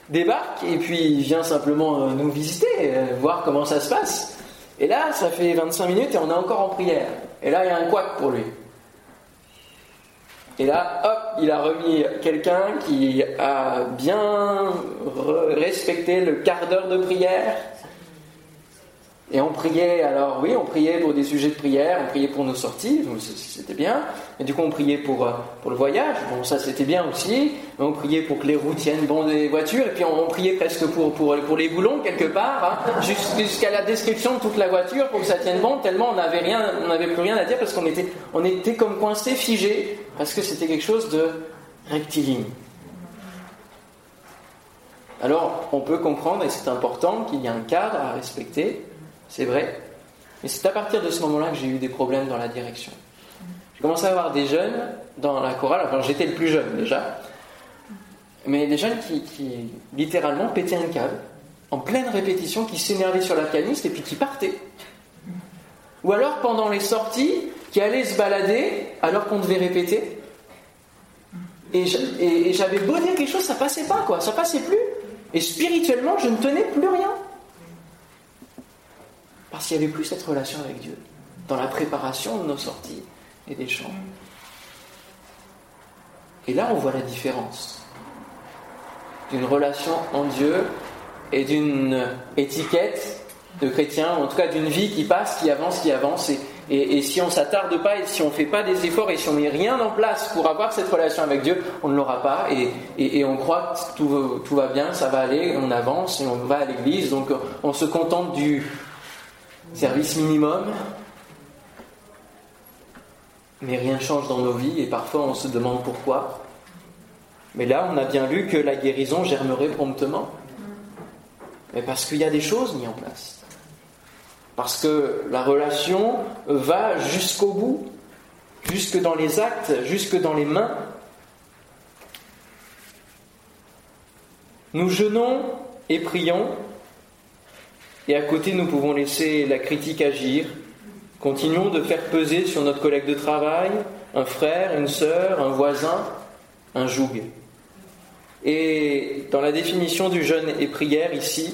Débarque et puis vient simplement euh, nous visiter, euh, voir comment ça se passe. Et là, ça fait 25 minutes et on est encore en prière. Et là, il y a un couac pour lui. Et là, hop, il a remis quelqu'un qui a bien respecté le quart d'heure de prière. Et on priait, alors oui, on priait pour des sujets de prière, on priait pour nos sorties, c'était bien. Et du coup, on priait pour, euh, pour le voyage, bon, ça c'était bien aussi. On priait pour que les roues tiennent bon des voitures, et puis on, priait presque pour, pour, pour, les boulons quelque part, hein, jusqu'à la description de toute la voiture pour que ça tienne bon, tellement on n'avait rien, on n'avait plus rien à dire parce qu'on était, on était comme coincé, figé, parce que c'était quelque chose de rectiligne. Alors, on peut comprendre, et c'est important, qu'il y a un cadre à respecter, c'est vrai. Mais c'est à partir de ce moment-là que j'ai eu des problèmes dans la direction. J'ai commencé à avoir des jeunes dans la chorale, enfin j'étais le plus jeune déjà, mais des jeunes qui, littéralement pétaient un câble, en pleine répétition, qui s'énervaient sur la pianiste et puis qui partaient. Ou alors pendant les sorties, qui allaient se balader alors qu'on devait répéter. Et j'avais beau dire quelque chose, ça passait pas quoi, ça passait plus. Et spirituellement, je ne tenais plus rien. Parce qu'il n'y avait plus cette relation avec Dieu dans la préparation de nos sorties et des chants. Et là, on voit la différence d'une relation en Dieu et d'une étiquette de chrétien, en tout cas d'une vie qui passe, qui avance, qui avance. Et, si on s'attarde pas, et si on ne fait pas des efforts, et si on met rien en place pour avoir cette relation avec Dieu, on ne l'aura pas. Et, on croit que tout, va bien, ça va aller, on avance et on va à l'église. Donc on se contente du, service minimum, mais rien ne change dans nos vies et parfois on se demande pourquoi. Mais là, on a bien lu que la guérison germerait promptement. Mais parce qu'il y a des choses mises en place. Parce que la relation va jusqu'au bout, jusque dans les actes, jusque dans les mains. Nous jeûnons et prions et à côté, nous pouvons laisser la critique agir. Continuons de faire peser sur notre collègue de travail, un frère, une sœur, un voisin, un joug. Et dans la définition du jeûne et prière, ici,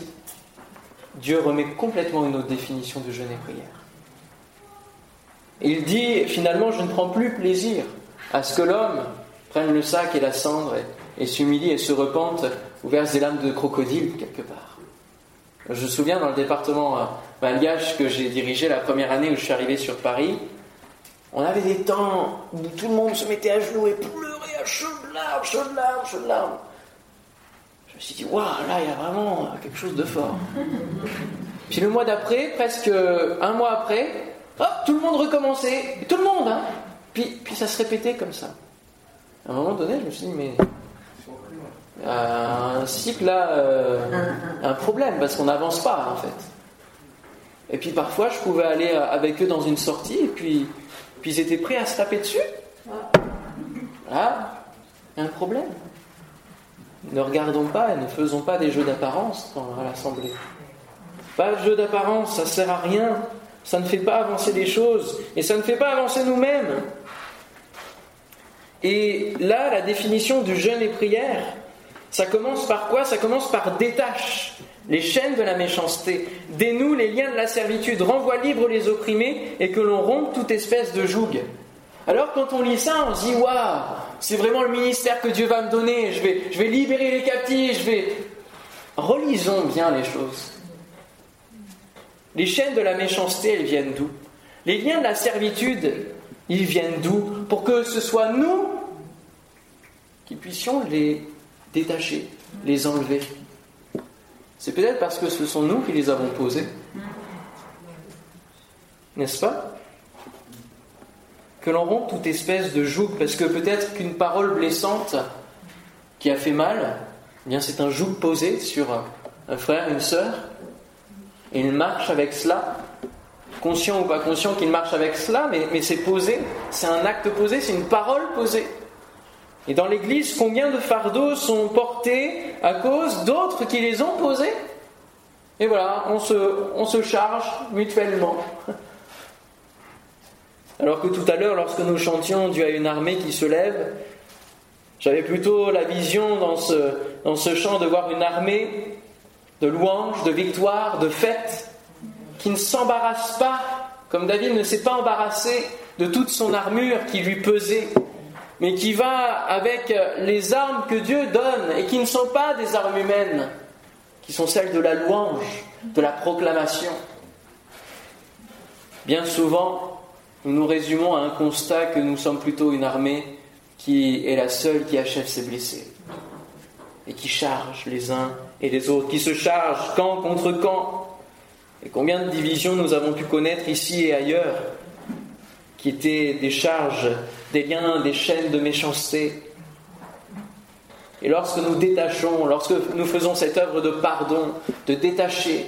Dieu remet complètement une autre définition du jeûne et prière. Il dit finalement, je ne prends plus plaisir à ce que l'homme prenne le sac et la cendre et, s'humilie et se repente ou verse des lames de crocodile quelque part. Je me souviens dans le département euh, malgache que j'ai dirigé la première année où je suis arrivé sur Paris, On avait des temps où tout le monde se mettait à genoux et pleurait à chaudes larmes, chaudes larmes, chaudes larmes. Je me suis dit, waouh, là, il y a vraiment quelque chose de fort. Puis le mois d'après, presque un mois après, hop, tout le monde recommençait. Tout le monde, hein. Puis, puis ça se répétait comme ça. À un moment donné, je me suis dit, mais un cycle euh, un problème parce qu'on n'avance pas en fait. Et puis parfois, je pouvais aller avec eux dans une sortie et puis, ils étaient prêts à se taper dessus. Là, un problème. Ne regardons pas et ne faisons pas des jeux d'apparence à l'Assemblée. Pas de jeux d'apparence, ça sert à rien. Ça ne fait pas avancer les choses et ça ne fait pas avancer nous-mêmes. Et là, la définition du jeûne et prière, ça commence par quoi? Ça commence par détache. Les chaînes de la méchanceté, dénoue les liens de la servitude, renvoie libre les opprimés et que l'on rompe toute espèce de joug. Alors quand on lit ça, on se dit waouh, c'est vraiment le ministère que Dieu va me donner, je vais, je vais libérer les captifs, je vais. Relisons bien les choses. Les chaînes de la méchanceté, elles viennent d'où? Les liens de la servitude, ils viennent d'où? Pour que ce soit nous qui puissions les détacher, les enlever. C'est peut-être parce que ce sont nous qui les avons posés. N'est-ce pas? Que l'on rompt toute espèce de joug, parce que peut-être qu'une parole blessante qui a fait mal, eh bien c'est un joug posé sur un frère, une sœur, et il marche avec cela, conscient ou pas conscient qu'il marche avec cela, mais, mais c'est posé, c'est un acte posé, c'est une parole posée. Et dans l'Église, combien de fardeaux sont portés à cause d'autres qui les ont posés? Et voilà, on se, on se charge mutuellement. Alors que tout à l'heure, lorsque nous chantions Dieu a une armée qui se lève, j'avais plutôt la vision dans ce, dans ce chant de voir une armée de louanges, de victoires, de fêtes, qui ne s'embarrasse pas, comme David ne s'est pas embarrassé de toute son armure qui lui pesait, mais qui va avec les armes que Dieu donne et qui ne sont pas des armes humaines, qui sont celles de la louange, de la proclamation. Bien souvent, nous nous résumons à un constat que nous sommes plutôt une armée qui est la seule qui achève ses blessés et qui charge les uns et les autres, qui se charge camp contre camp. Et combien de divisions nous avons pu connaître ici et ailleurs qui étaient des charges, des liens, des chaînes de méchanceté. Et lorsque nous détachons, lorsque nous faisons cette œuvre de pardon, de détacher,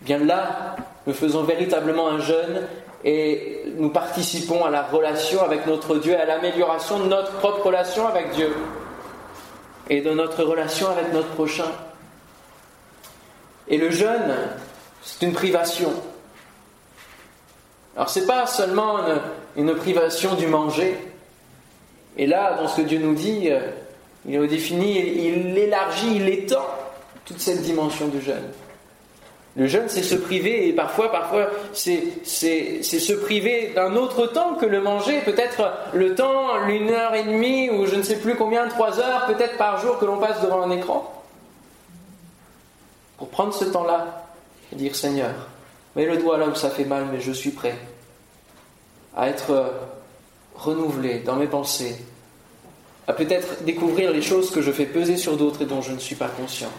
bien là, nous faisons véritablement un jeûne et nous participons à la relation avec notre Dieu, à l'amélioration de notre propre relation avec Dieu et de notre relation avec notre prochain. Et le jeûne, c'est une privation. Alors c'est pas seulement une, privation du manger. Et là, dans ce que Dieu nous dit, euh, il le définit, il élargit, il étend toute cette dimension du jeûne. Le jeûne, c'est se priver, et parfois, parfois, c'est se priver d'un autre temps que le manger, peut-être le temps, l'une heure et demie, ou je ne sais plus combien, trois heures, peut-être par jour que l'on passe devant un écran. Pour prendre ce temps-là et dire Seigneur, Mets le doigt là où ça fait mal, mais je suis prêt à être euh, renouvelé dans mes pensées, à peut-être découvrir les choses que je fais peser sur d'autres et dont je ne suis pas conscient,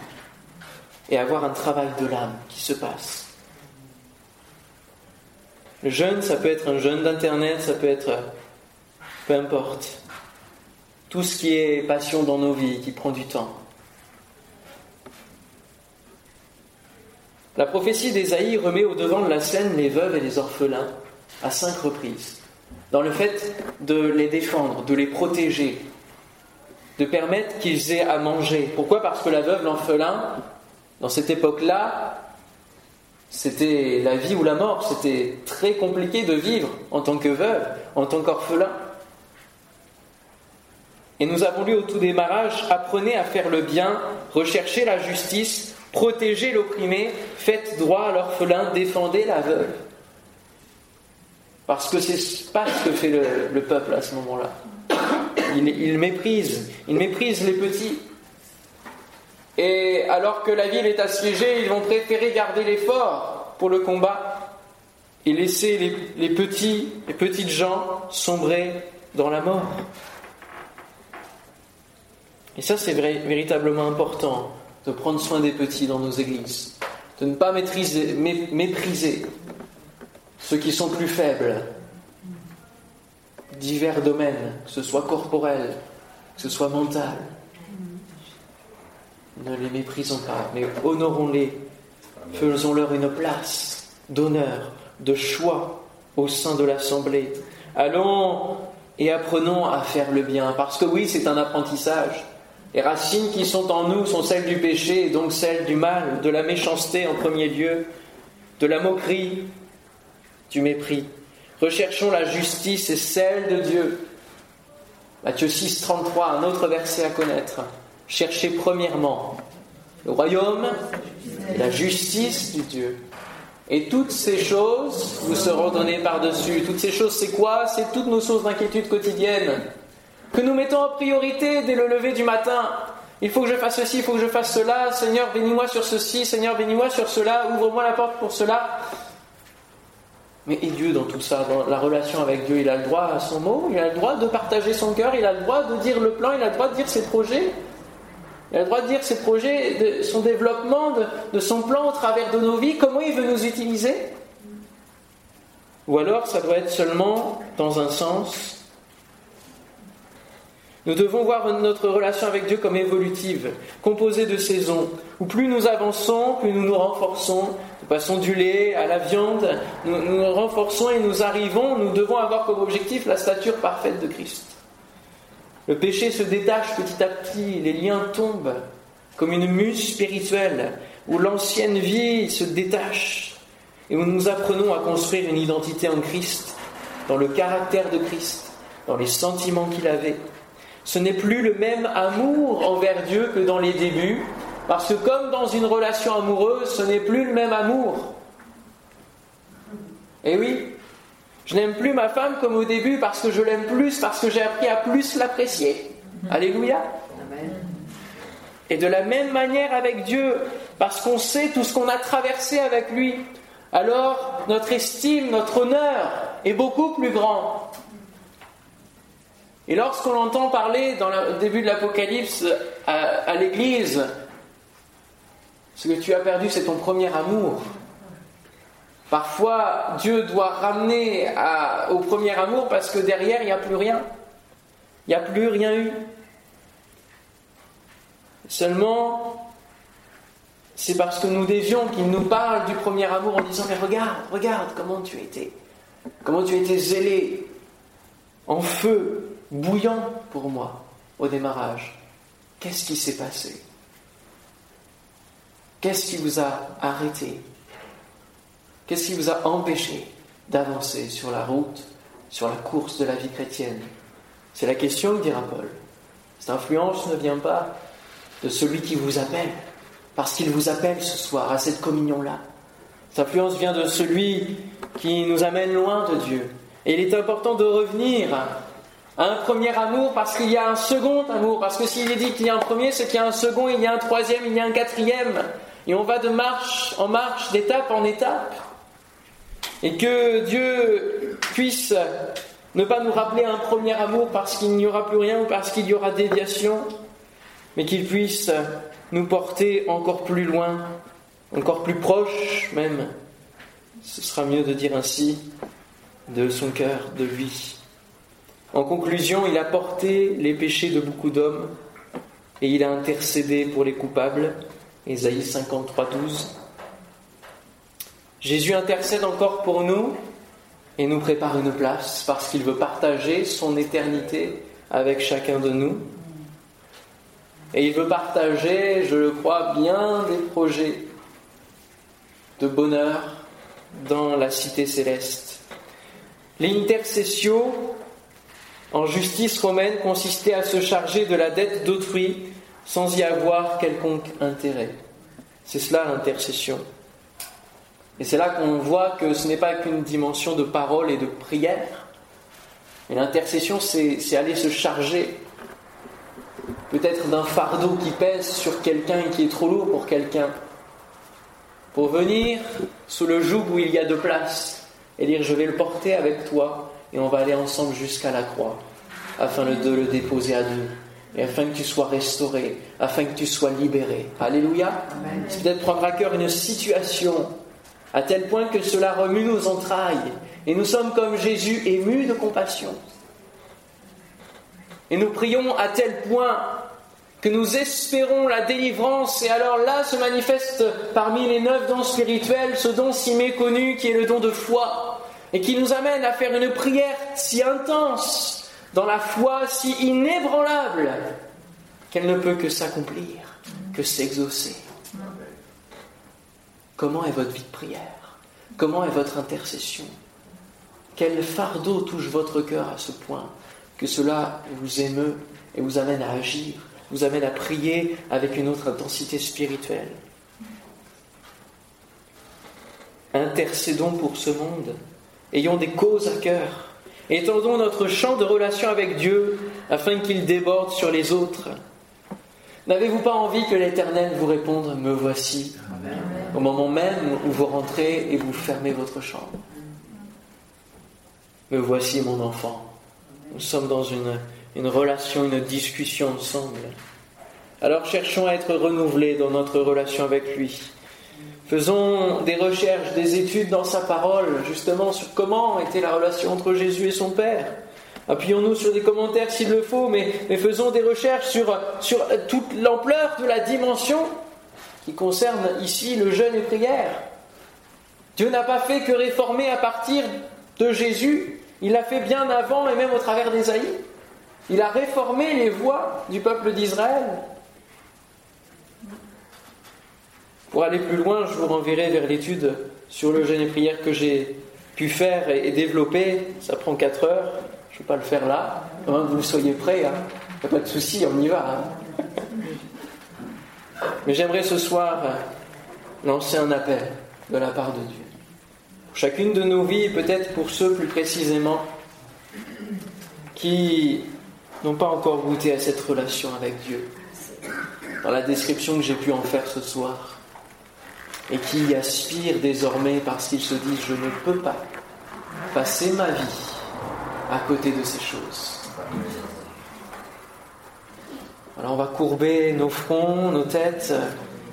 et avoir un travail de l'âme qui se passe. Le jeûne, ça peut être un jeûne d'Internet, ça peut être... peu importe. Tout ce qui est passion dans nos vies, qui prend du temps. La prophétie d'Ésaïe remet au devant de la scène les veuves et les orphelins à cinq reprises, dans le fait de les défendre, de les protéger, de permettre qu'ils aient à manger. Pourquoi? Parce que la veuve, l'orphelin, dans cette époque-là, c'était la vie ou la mort, c'était très compliqué de vivre en tant que veuve, en tant qu'orphelin. Et nous avons lu au tout démarrage, apprenez à faire le bien, recherchez la justice, protégez l'opprimé, faites droit à l'orphelin, défendez la veuve. Parce que c'est pas ce que fait le, peuple à ce moment-là. Il, méprise, il méprise les petits. Et alors que la ville est assiégée, ils vont préférer garder les forts pour le combat. et laisser les, les petits, les petites gens sombrer dans la mort. Et ça, c'est véritablement important de prendre soin des petits dans nos églises, de ne pas mépriser ceux qui sont plus faibles, divers domaines, que ce soit corporel, que ce soit mental. Ne les méprisons pas, mais honorons-les, faisons-leur une place d'honneur, de choix au sein de l'Assemblée. Allons et apprenons à faire le bien, parce que oui, c'est un apprentissage. Les racines qui sont en nous sont celles du péché et donc celles du mal, de la méchanceté en premier lieu, de la moquerie, du mépris. Recherchons la justice et celle de Dieu. Matthieu 6, 33, un autre verset à connaître. Cherchez premièrement le royaume la justice du Dieu. Et toutes ces choses vous seront données par-dessus. Toutes ces choses, c'est quoi? C'est toutes nos sources d'inquiétude quotidiennes que nous mettons en priorité dès le lever du matin. Il faut que je fasse ceci, il faut que je fasse cela. Seigneur, bénis-moi sur ceci. Seigneur, bénis-moi sur cela. Ouvre-moi la porte pour cela. Mais et Dieu dans tout ça, dans la relation avec Dieu, il a le droit à son mot, il a le droit de partager son cœur, il a le droit de dire le plan, il a le droit de dire ses projets. Il a le droit de dire ses projets, de son développement, de, de son plan au travers de nos vies, comment il veut nous utiliser. Ou alors ça doit être seulement dans un sens nous devons voir notre relation avec Dieu comme évolutive, composée de saisons, où plus nous avançons, plus nous nous renforçons, nous passons du lait à la viande, nous nous renforçons et nous arrivons, nous devons avoir comme objectif la stature parfaite de Christ. Le péché se détache petit à petit, les liens tombent comme une muse spirituelle, où l'ancienne vie se détache, et où nous apprenons à construire une identité en Christ, dans le caractère de Christ, dans les sentiments qu'il avait, ce n'est plus le même amour envers Dieu que dans les débuts, parce que comme dans une relation amoureuse, ce n'est plus le même amour. Eh oui, je n'aime plus ma femme comme au début parce que je l'aime plus, parce que j'ai appris à plus l'apprécier. Alléluia. Et de la même manière avec Dieu, parce qu'on sait tout ce qu'on a traversé avec lui, alors notre estime, notre honneur est beaucoup plus grand. Et lorsqu'on entend parler dans le début de l'Apocalypse à, l'Église, ce que tu as perdu, c'est ton premier amour. Parfois, Dieu doit ramener au premier amour parce que derrière, il n'y a plus rien. Il n'y a plus rien eu. Seulement, c'est parce que nous dévions qu'il nous parle du premier amour en disant Mais regarde, regarde comment tu étais. Comment tu étais zélé, en feu, bouillant pour moi au démarrage. Qu'est-ce qui s'est passé? Qu'est-ce qui vous a arrêté? Qu'est-ce qui vous a empêché d'avancer sur la route, sur la course de la vie chrétienne? C'est la question, dira Paul. Cette influence ne vient pas de celui qui vous appelle, parce qu'il vous appelle ce soir à cette communion-là. Cette influence vient de celui qui nous amène loin de Dieu. Et il est important de revenir un premier amour parce qu'il y a un second amour. Parce que s'il est dit qu'il y a un premier, c'est qu'il y a un second, il y a un troisième, il y a un quatrième. Et on va de marche en marche, d'étape en étape. Et que Dieu puisse ne pas nous rappeler un premier amour parce qu'il n'y aura plus rien ou parce qu'il y aura déviation, mais qu'il puisse nous porter encore plus loin, encore plus proche même. Ce sera mieux de dire ainsi de son cœur, de lui. En conclusion, il a porté les péchés de beaucoup d'hommes et il a intercédé pour les coupables. Ésaïe 53, 12. Jésus intercède encore pour nous et nous prépare une place parce qu'il veut partager son éternité avec chacun de nous. Et il veut partager, je le crois, bien des projets de bonheur dans la cité céleste. L'intercession en justice romaine consistait à se charger de la dette d'autrui sans y avoir quelconque intérêt. C'est cela l'intercession. Et c'est là qu'on voit que ce n'est pas qu'une dimension de parole et de prière. Mais l'intercession, c'est aller se charger peut-être d'un fardeau qui pèse sur quelqu'un et qui est trop lourd pour quelqu'un. Pour venir sous le joug où il y a de place et dire je vais le porter avec toi et on va aller ensemble jusqu'à la croix afin de le déposer à Dieu et afin que tu sois restauré, afin que tu sois libéré. Alléluia. C'est peut-être prendre à cœur une situation à tel point que cela remue nos entrailles et nous sommes comme Jésus émus de compassion. Et nous prions à tel point que nous espérons la délivrance, et alors là se manifeste parmi les neuf dons spirituels ce don si méconnu qui est le don de foi, et qui nous amène à faire une prière si intense, dans la foi si inébranlable, qu'elle ne peut que s'accomplir, que s'exaucer. Comment est votre vie de prière? Comment est votre intercession? Quel fardeau touche votre cœur à ce point que cela vous émeut et vous amène à agir, vous amène à prier avec une autre intensité spirituelle? Intercédons pour ce monde, ayons des causes à cœur, étendons notre champ de relation avec Dieu afin qu'il déborde sur les autres. N'avez-vous pas envie que l'Éternel vous réponde Me voici au moment même où vous rentrez et vous fermez votre chambre Me voici mon enfant. Nous sommes dans une, une relation, une discussion ensemble. Alors cherchons à être renouvelés dans notre relation avec lui. Faisons des recherches, des études dans sa parole, justement sur comment était la relation entre Jésus et son Père. Appuyons-nous sur des commentaires s'il le faut, mais, mais, faisons des recherches sur, sur toute l'ampleur de la dimension qui concerne ici le jeûne et prière. Dieu n'a pas fait que réformer à partir de Jésus, il l'a fait bien avant et même au travers d'Ésaïe. Il a réformé les voies du peuple d'Israël. Pour aller plus loin, je vous renverrai vers l'étude sur le jeûne et prière que j'ai pu faire et développer. Ça prend 4 heures. Je ne vais pas le faire là. que vous soyez prêts. Hein. N'y a pas de souci, on y va. Hein. Mais j'aimerais ce soir lancer un appel de la part de Dieu. Pour chacune de nos vies, peut-être pour ceux plus précisément qui n'ont pas encore goûté à cette relation avec Dieu, dans la description que j'ai pu en faire ce soir, et qui aspirent désormais parce qu'ils se disent je ne peux pas passer ma vie à côté de ces choses. Alors on va courber nos fronts, nos têtes,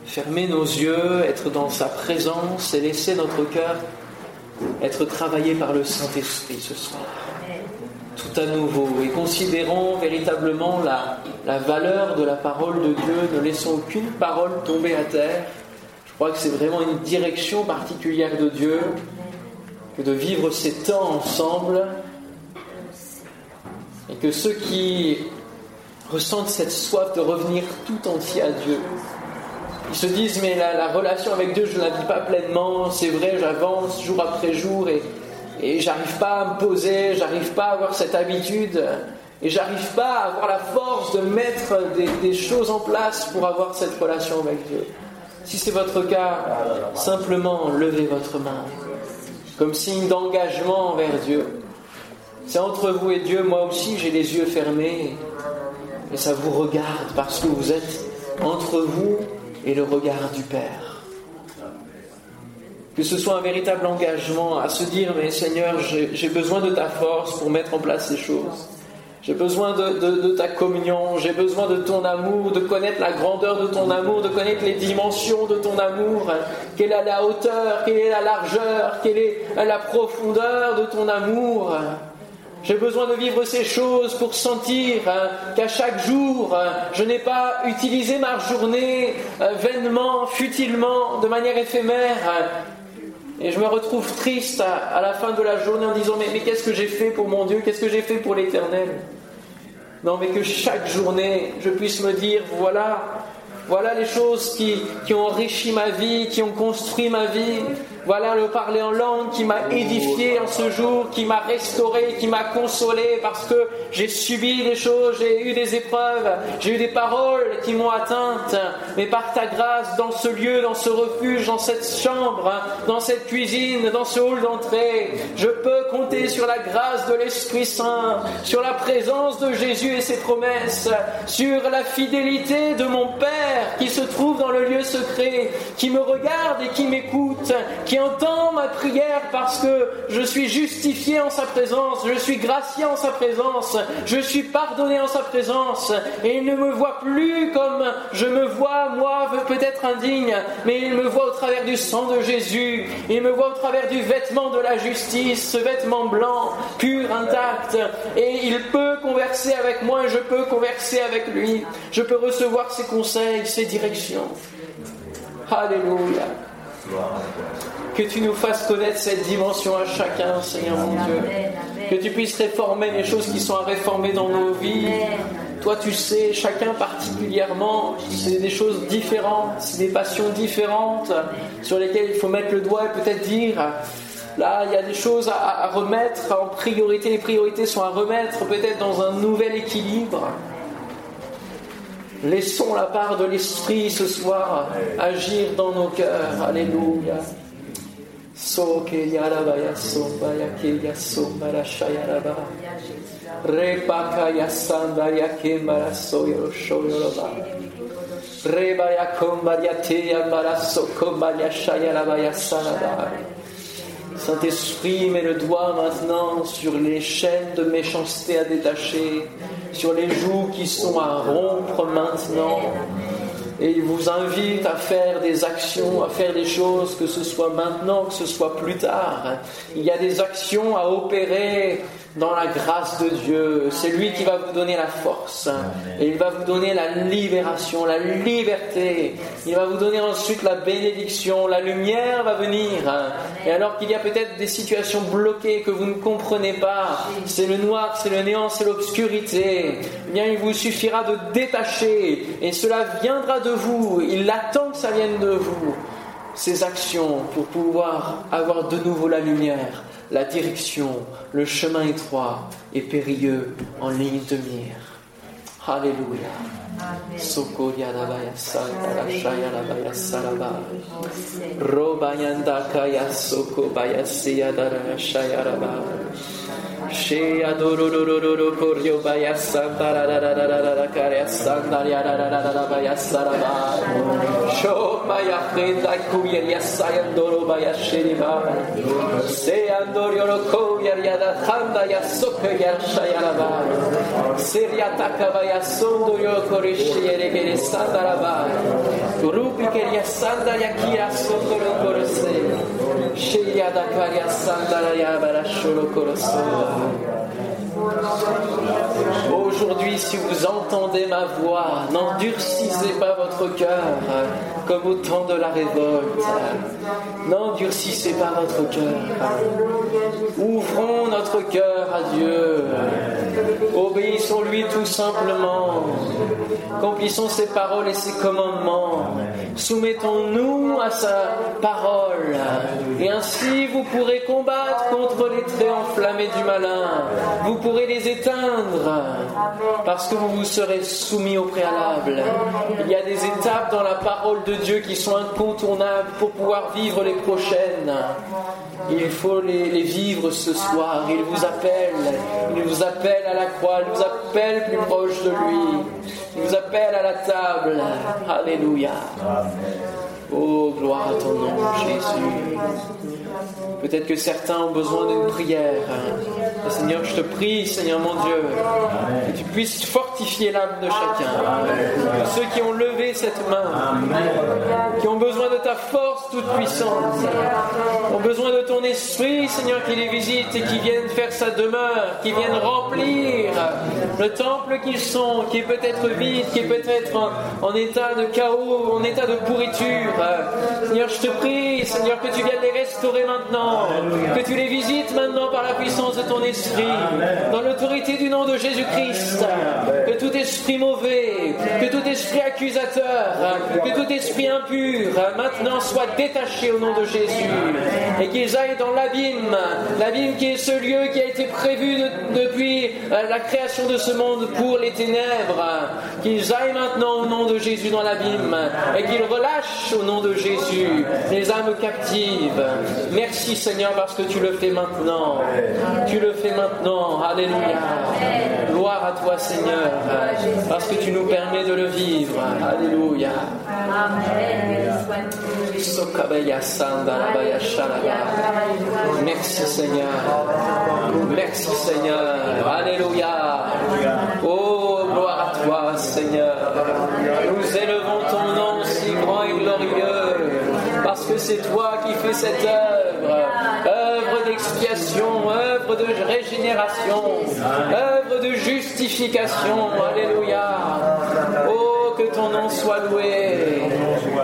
fermer nos yeux, être dans sa présence et laisser notre cœur être travaillé par le Saint-Esprit ce soir. Tout à nouveau. Et considérons véritablement la valeur de la parole de Dieu. Ne laissons aucune parole tomber à terre. Je crois que c'est vraiment une direction particulière de Dieu que de vivre ces temps ensemble. Et que ceux qui ressentent cette soif de revenir tout entier à Dieu, ils se disent mais la, relation avec Dieu je ne la vis pas pleinement, c'est vrai j'avance jour après jour et, et j'arrive pas à me poser, j'arrive pas à avoir cette habitude. Et j'arrive pas à avoir la force de mettre des, des choses en place pour avoir cette relation avec Dieu. Si c'est votre cas, simplement levez votre main comme signe d'engagement envers Dieu. C'est entre vous et Dieu, moi aussi j'ai les yeux fermés et ça vous regarde parce que vous êtes entre vous et le regard du Père. Que ce soit un véritable engagement à se dire, mais Seigneur, j'ai besoin de ta force pour mettre en place ces choses. J'ai besoin de, ta communion, j'ai besoin de ton amour, de connaître la grandeur de ton amour, de connaître les dimensions de ton amour, quelle est la hauteur, quelle est la largeur, quelle est la profondeur de ton amour. J'ai besoin de vivre ces choses pour sentir hein, qu'à chaque jour, hein, je n'ai pas utilisé ma journée euh, vainement, futilement, de manière éphémère. Et je me retrouve triste à, la fin de la journée en disant mais, qu'est-ce que j'ai fait pour mon Dieu? Qu'est-ce que j'ai fait pour l'éternel? Non, mais que chaque journée, je puisse me dire voilà, voilà les choses qui ont enrichi ma vie, qui ont construit ma vie. Voilà le parler en langue qui m'a édifié en ce jour, qui m'a restauré, qui m'a consolé parce que j'ai subi des choses, j'ai eu des épreuves, j'ai eu des paroles qui m'ont atteinte. Mais par ta grâce, dans ce lieu, dans ce refuge, dans cette chambre, dans cette cuisine, dans ce hall d'entrée, je peux compter sur la grâce de l'Esprit Saint, sur la présence de Jésus et ses promesses, sur la fidélité de mon Père qui se trouve dans le lieu secret, qui me regarde et qui m'écoute, qui entend ma prière parce que je suis justifié en sa présence, je suis gracié en sa présence, je suis pardonné en sa présence, et il ne me voit plus comme je me vois, moi, peut-être indigne, mais il me voit au travers du sang de Jésus, il me voit au travers du vêtement de la justice, ce vêtement blanc, pur, intact, et il peut converser avec moi, et je peux converser avec lui, je peux recevoir ses conseils, ses directions. Alléluia. Que tu nous fasses connaître cette dimension à chacun, Seigneur mon Dieu. Que tu puisses réformer les choses qui sont à réformer dans nos vies. Toi, tu sais, chacun particulièrement, c'est des choses différentes, c'est des passions différentes sur lesquelles il faut mettre le doigt et peut-être dire, là, il y a des choses à, remettre en priorité. Les priorités sont à remettre peut-être dans un nouvel équilibre. Laissons la part de l'Esprit ce soir agir dans nos cœurs. Alléluia. So ke yarabaya somba ya ke ya somba la shayaraba. Repaka ya sanda ya ke mara soyo shoyoroba. Reba ya komba ya te ya mara sokomba ya shayaraba ya. Saint-Esprit, mets le doigt maintenant sur les chaînes de méchanceté à détacher, sur les joues qui sont à rompre maintenant. Et il vous invite à faire des actions, à faire des choses, que ce soit maintenant, que ce soit plus tard. Il y a des actions à opérer dans la grâce de Dieu. C'est lui qui va vous donner la force. Et il va vous donner la libération, la liberté. Il va vous donner ensuite la bénédiction. La lumière va venir. Et alors qu'il y a peut-être des situations bloquées que vous ne comprenez pas, c'est le noir, c'est le néant, c'est l'obscurité, eh bien il vous suffira de détacher. Et cela viendra de vous. Il attend que ça vienne de vous. Ces actions pour pouvoir avoir de nouveau la lumière la direction, le chemin étroit et périlleux en ligne de mire. Alléluia. Sokoria la baya santa la shaya la baya salaba. Robayanda kaya soko baya siya dara Şiya dururururu kuryu bayasan dararararara karyasan dararararara bayasara ba. Şo bayakinda kuyer yasayan doru bayashiri ba. Seyan doryoro kuyer yada khanda yasuk yashayara ba. Sirya takava yasun duryo kurişi yeri geri sandaraba. Rupi keria sandaria kia sondo yo korose. Sheria da karia sandaria barashoro koroso. Aujourd'hui, si vous entendez ma voix, n'endurcissez pas votre cœur comme au temps de la révolte. N'endurcissez pas votre cœur. Ouvrons notre cœur à Dieu. Obéissons-lui tout simplement. Accomplissons ses paroles et ses commandements. Soumettons-nous à sa parole. Et ainsi vous pourrez combattre contre les traits enflammés du malin. Vous pourrez les éteindre parce que vous vous serez soumis au préalable. Il y a des étapes dans la parole de Dieu qui sont incontournables pour pouvoir vivre les prochaines. Il faut les, les vivre ce soir. Il vous appelle. Il vous appelle à la croix. Il vous appelle plus proche de lui. Il vous appelle à la table. Alléluia. Oh, gloire à ton nom, Jésus. Peut-être que certains ont besoin d'une prière. Seigneur, je te prie, Seigneur mon Dieu, que tu puisses fortifier l'âme de chacun. Ceux qui ont levé cette main, qui ont besoin de ta force toute puissante, ont besoin de ton esprit, Seigneur, qui les visite et qui viennent faire sa demeure, qui viennent remplir le temple qu'ils sont, qui est peut-être vide, qui est peut-être en, en état de chaos, en état de pourriture. Seigneur, je te prie, Seigneur, que tu viennes les restaurer maintenant, que tu les visites maintenant par la puissance de ton esprit, dans l'autorité du nom de Jésus-Christ, que tout esprit mauvais, que tout esprit accusateur, que tout esprit impur, maintenant soit détaché au nom de Jésus, et qu'ils aillent dans l'abîme, l'abîme qui est ce lieu qui a été prévu depuis euh, la création de ce monde pour les ténèbres, qu'ils aillent maintenant au nom de Jésus dans l'abîme, et qu'ils relâchent au nom de Jésus les âmes captives. Merci Seigneur parce que tu le fais maintenant. Tu le fais maintenant. Alléluia. Gloire à toi Seigneur parce que tu nous permets de le vivre. Alléluia. Merci Seigneur. Merci Seigneur. Alléluia. Oh, gloire à toi Seigneur. Nous élevons ton nom si grand et glorieux parce que c'est toi qui fais cette œuvre. D'expiation, œuvre de régénération, œuvre de justification. Alléluia. Oh, que ton nom soit loué.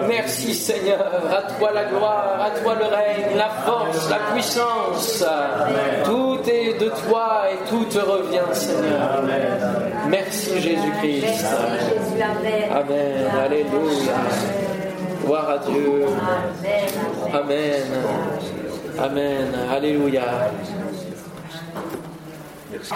Merci Seigneur, à toi la gloire, à toi le règne, la force, la puissance. Tout est de toi et tout te revient Seigneur. Merci Jésus-Christ. Amen. Alléluia. Gloire à Dieu. Amen. Amen. Alléluia. Merci.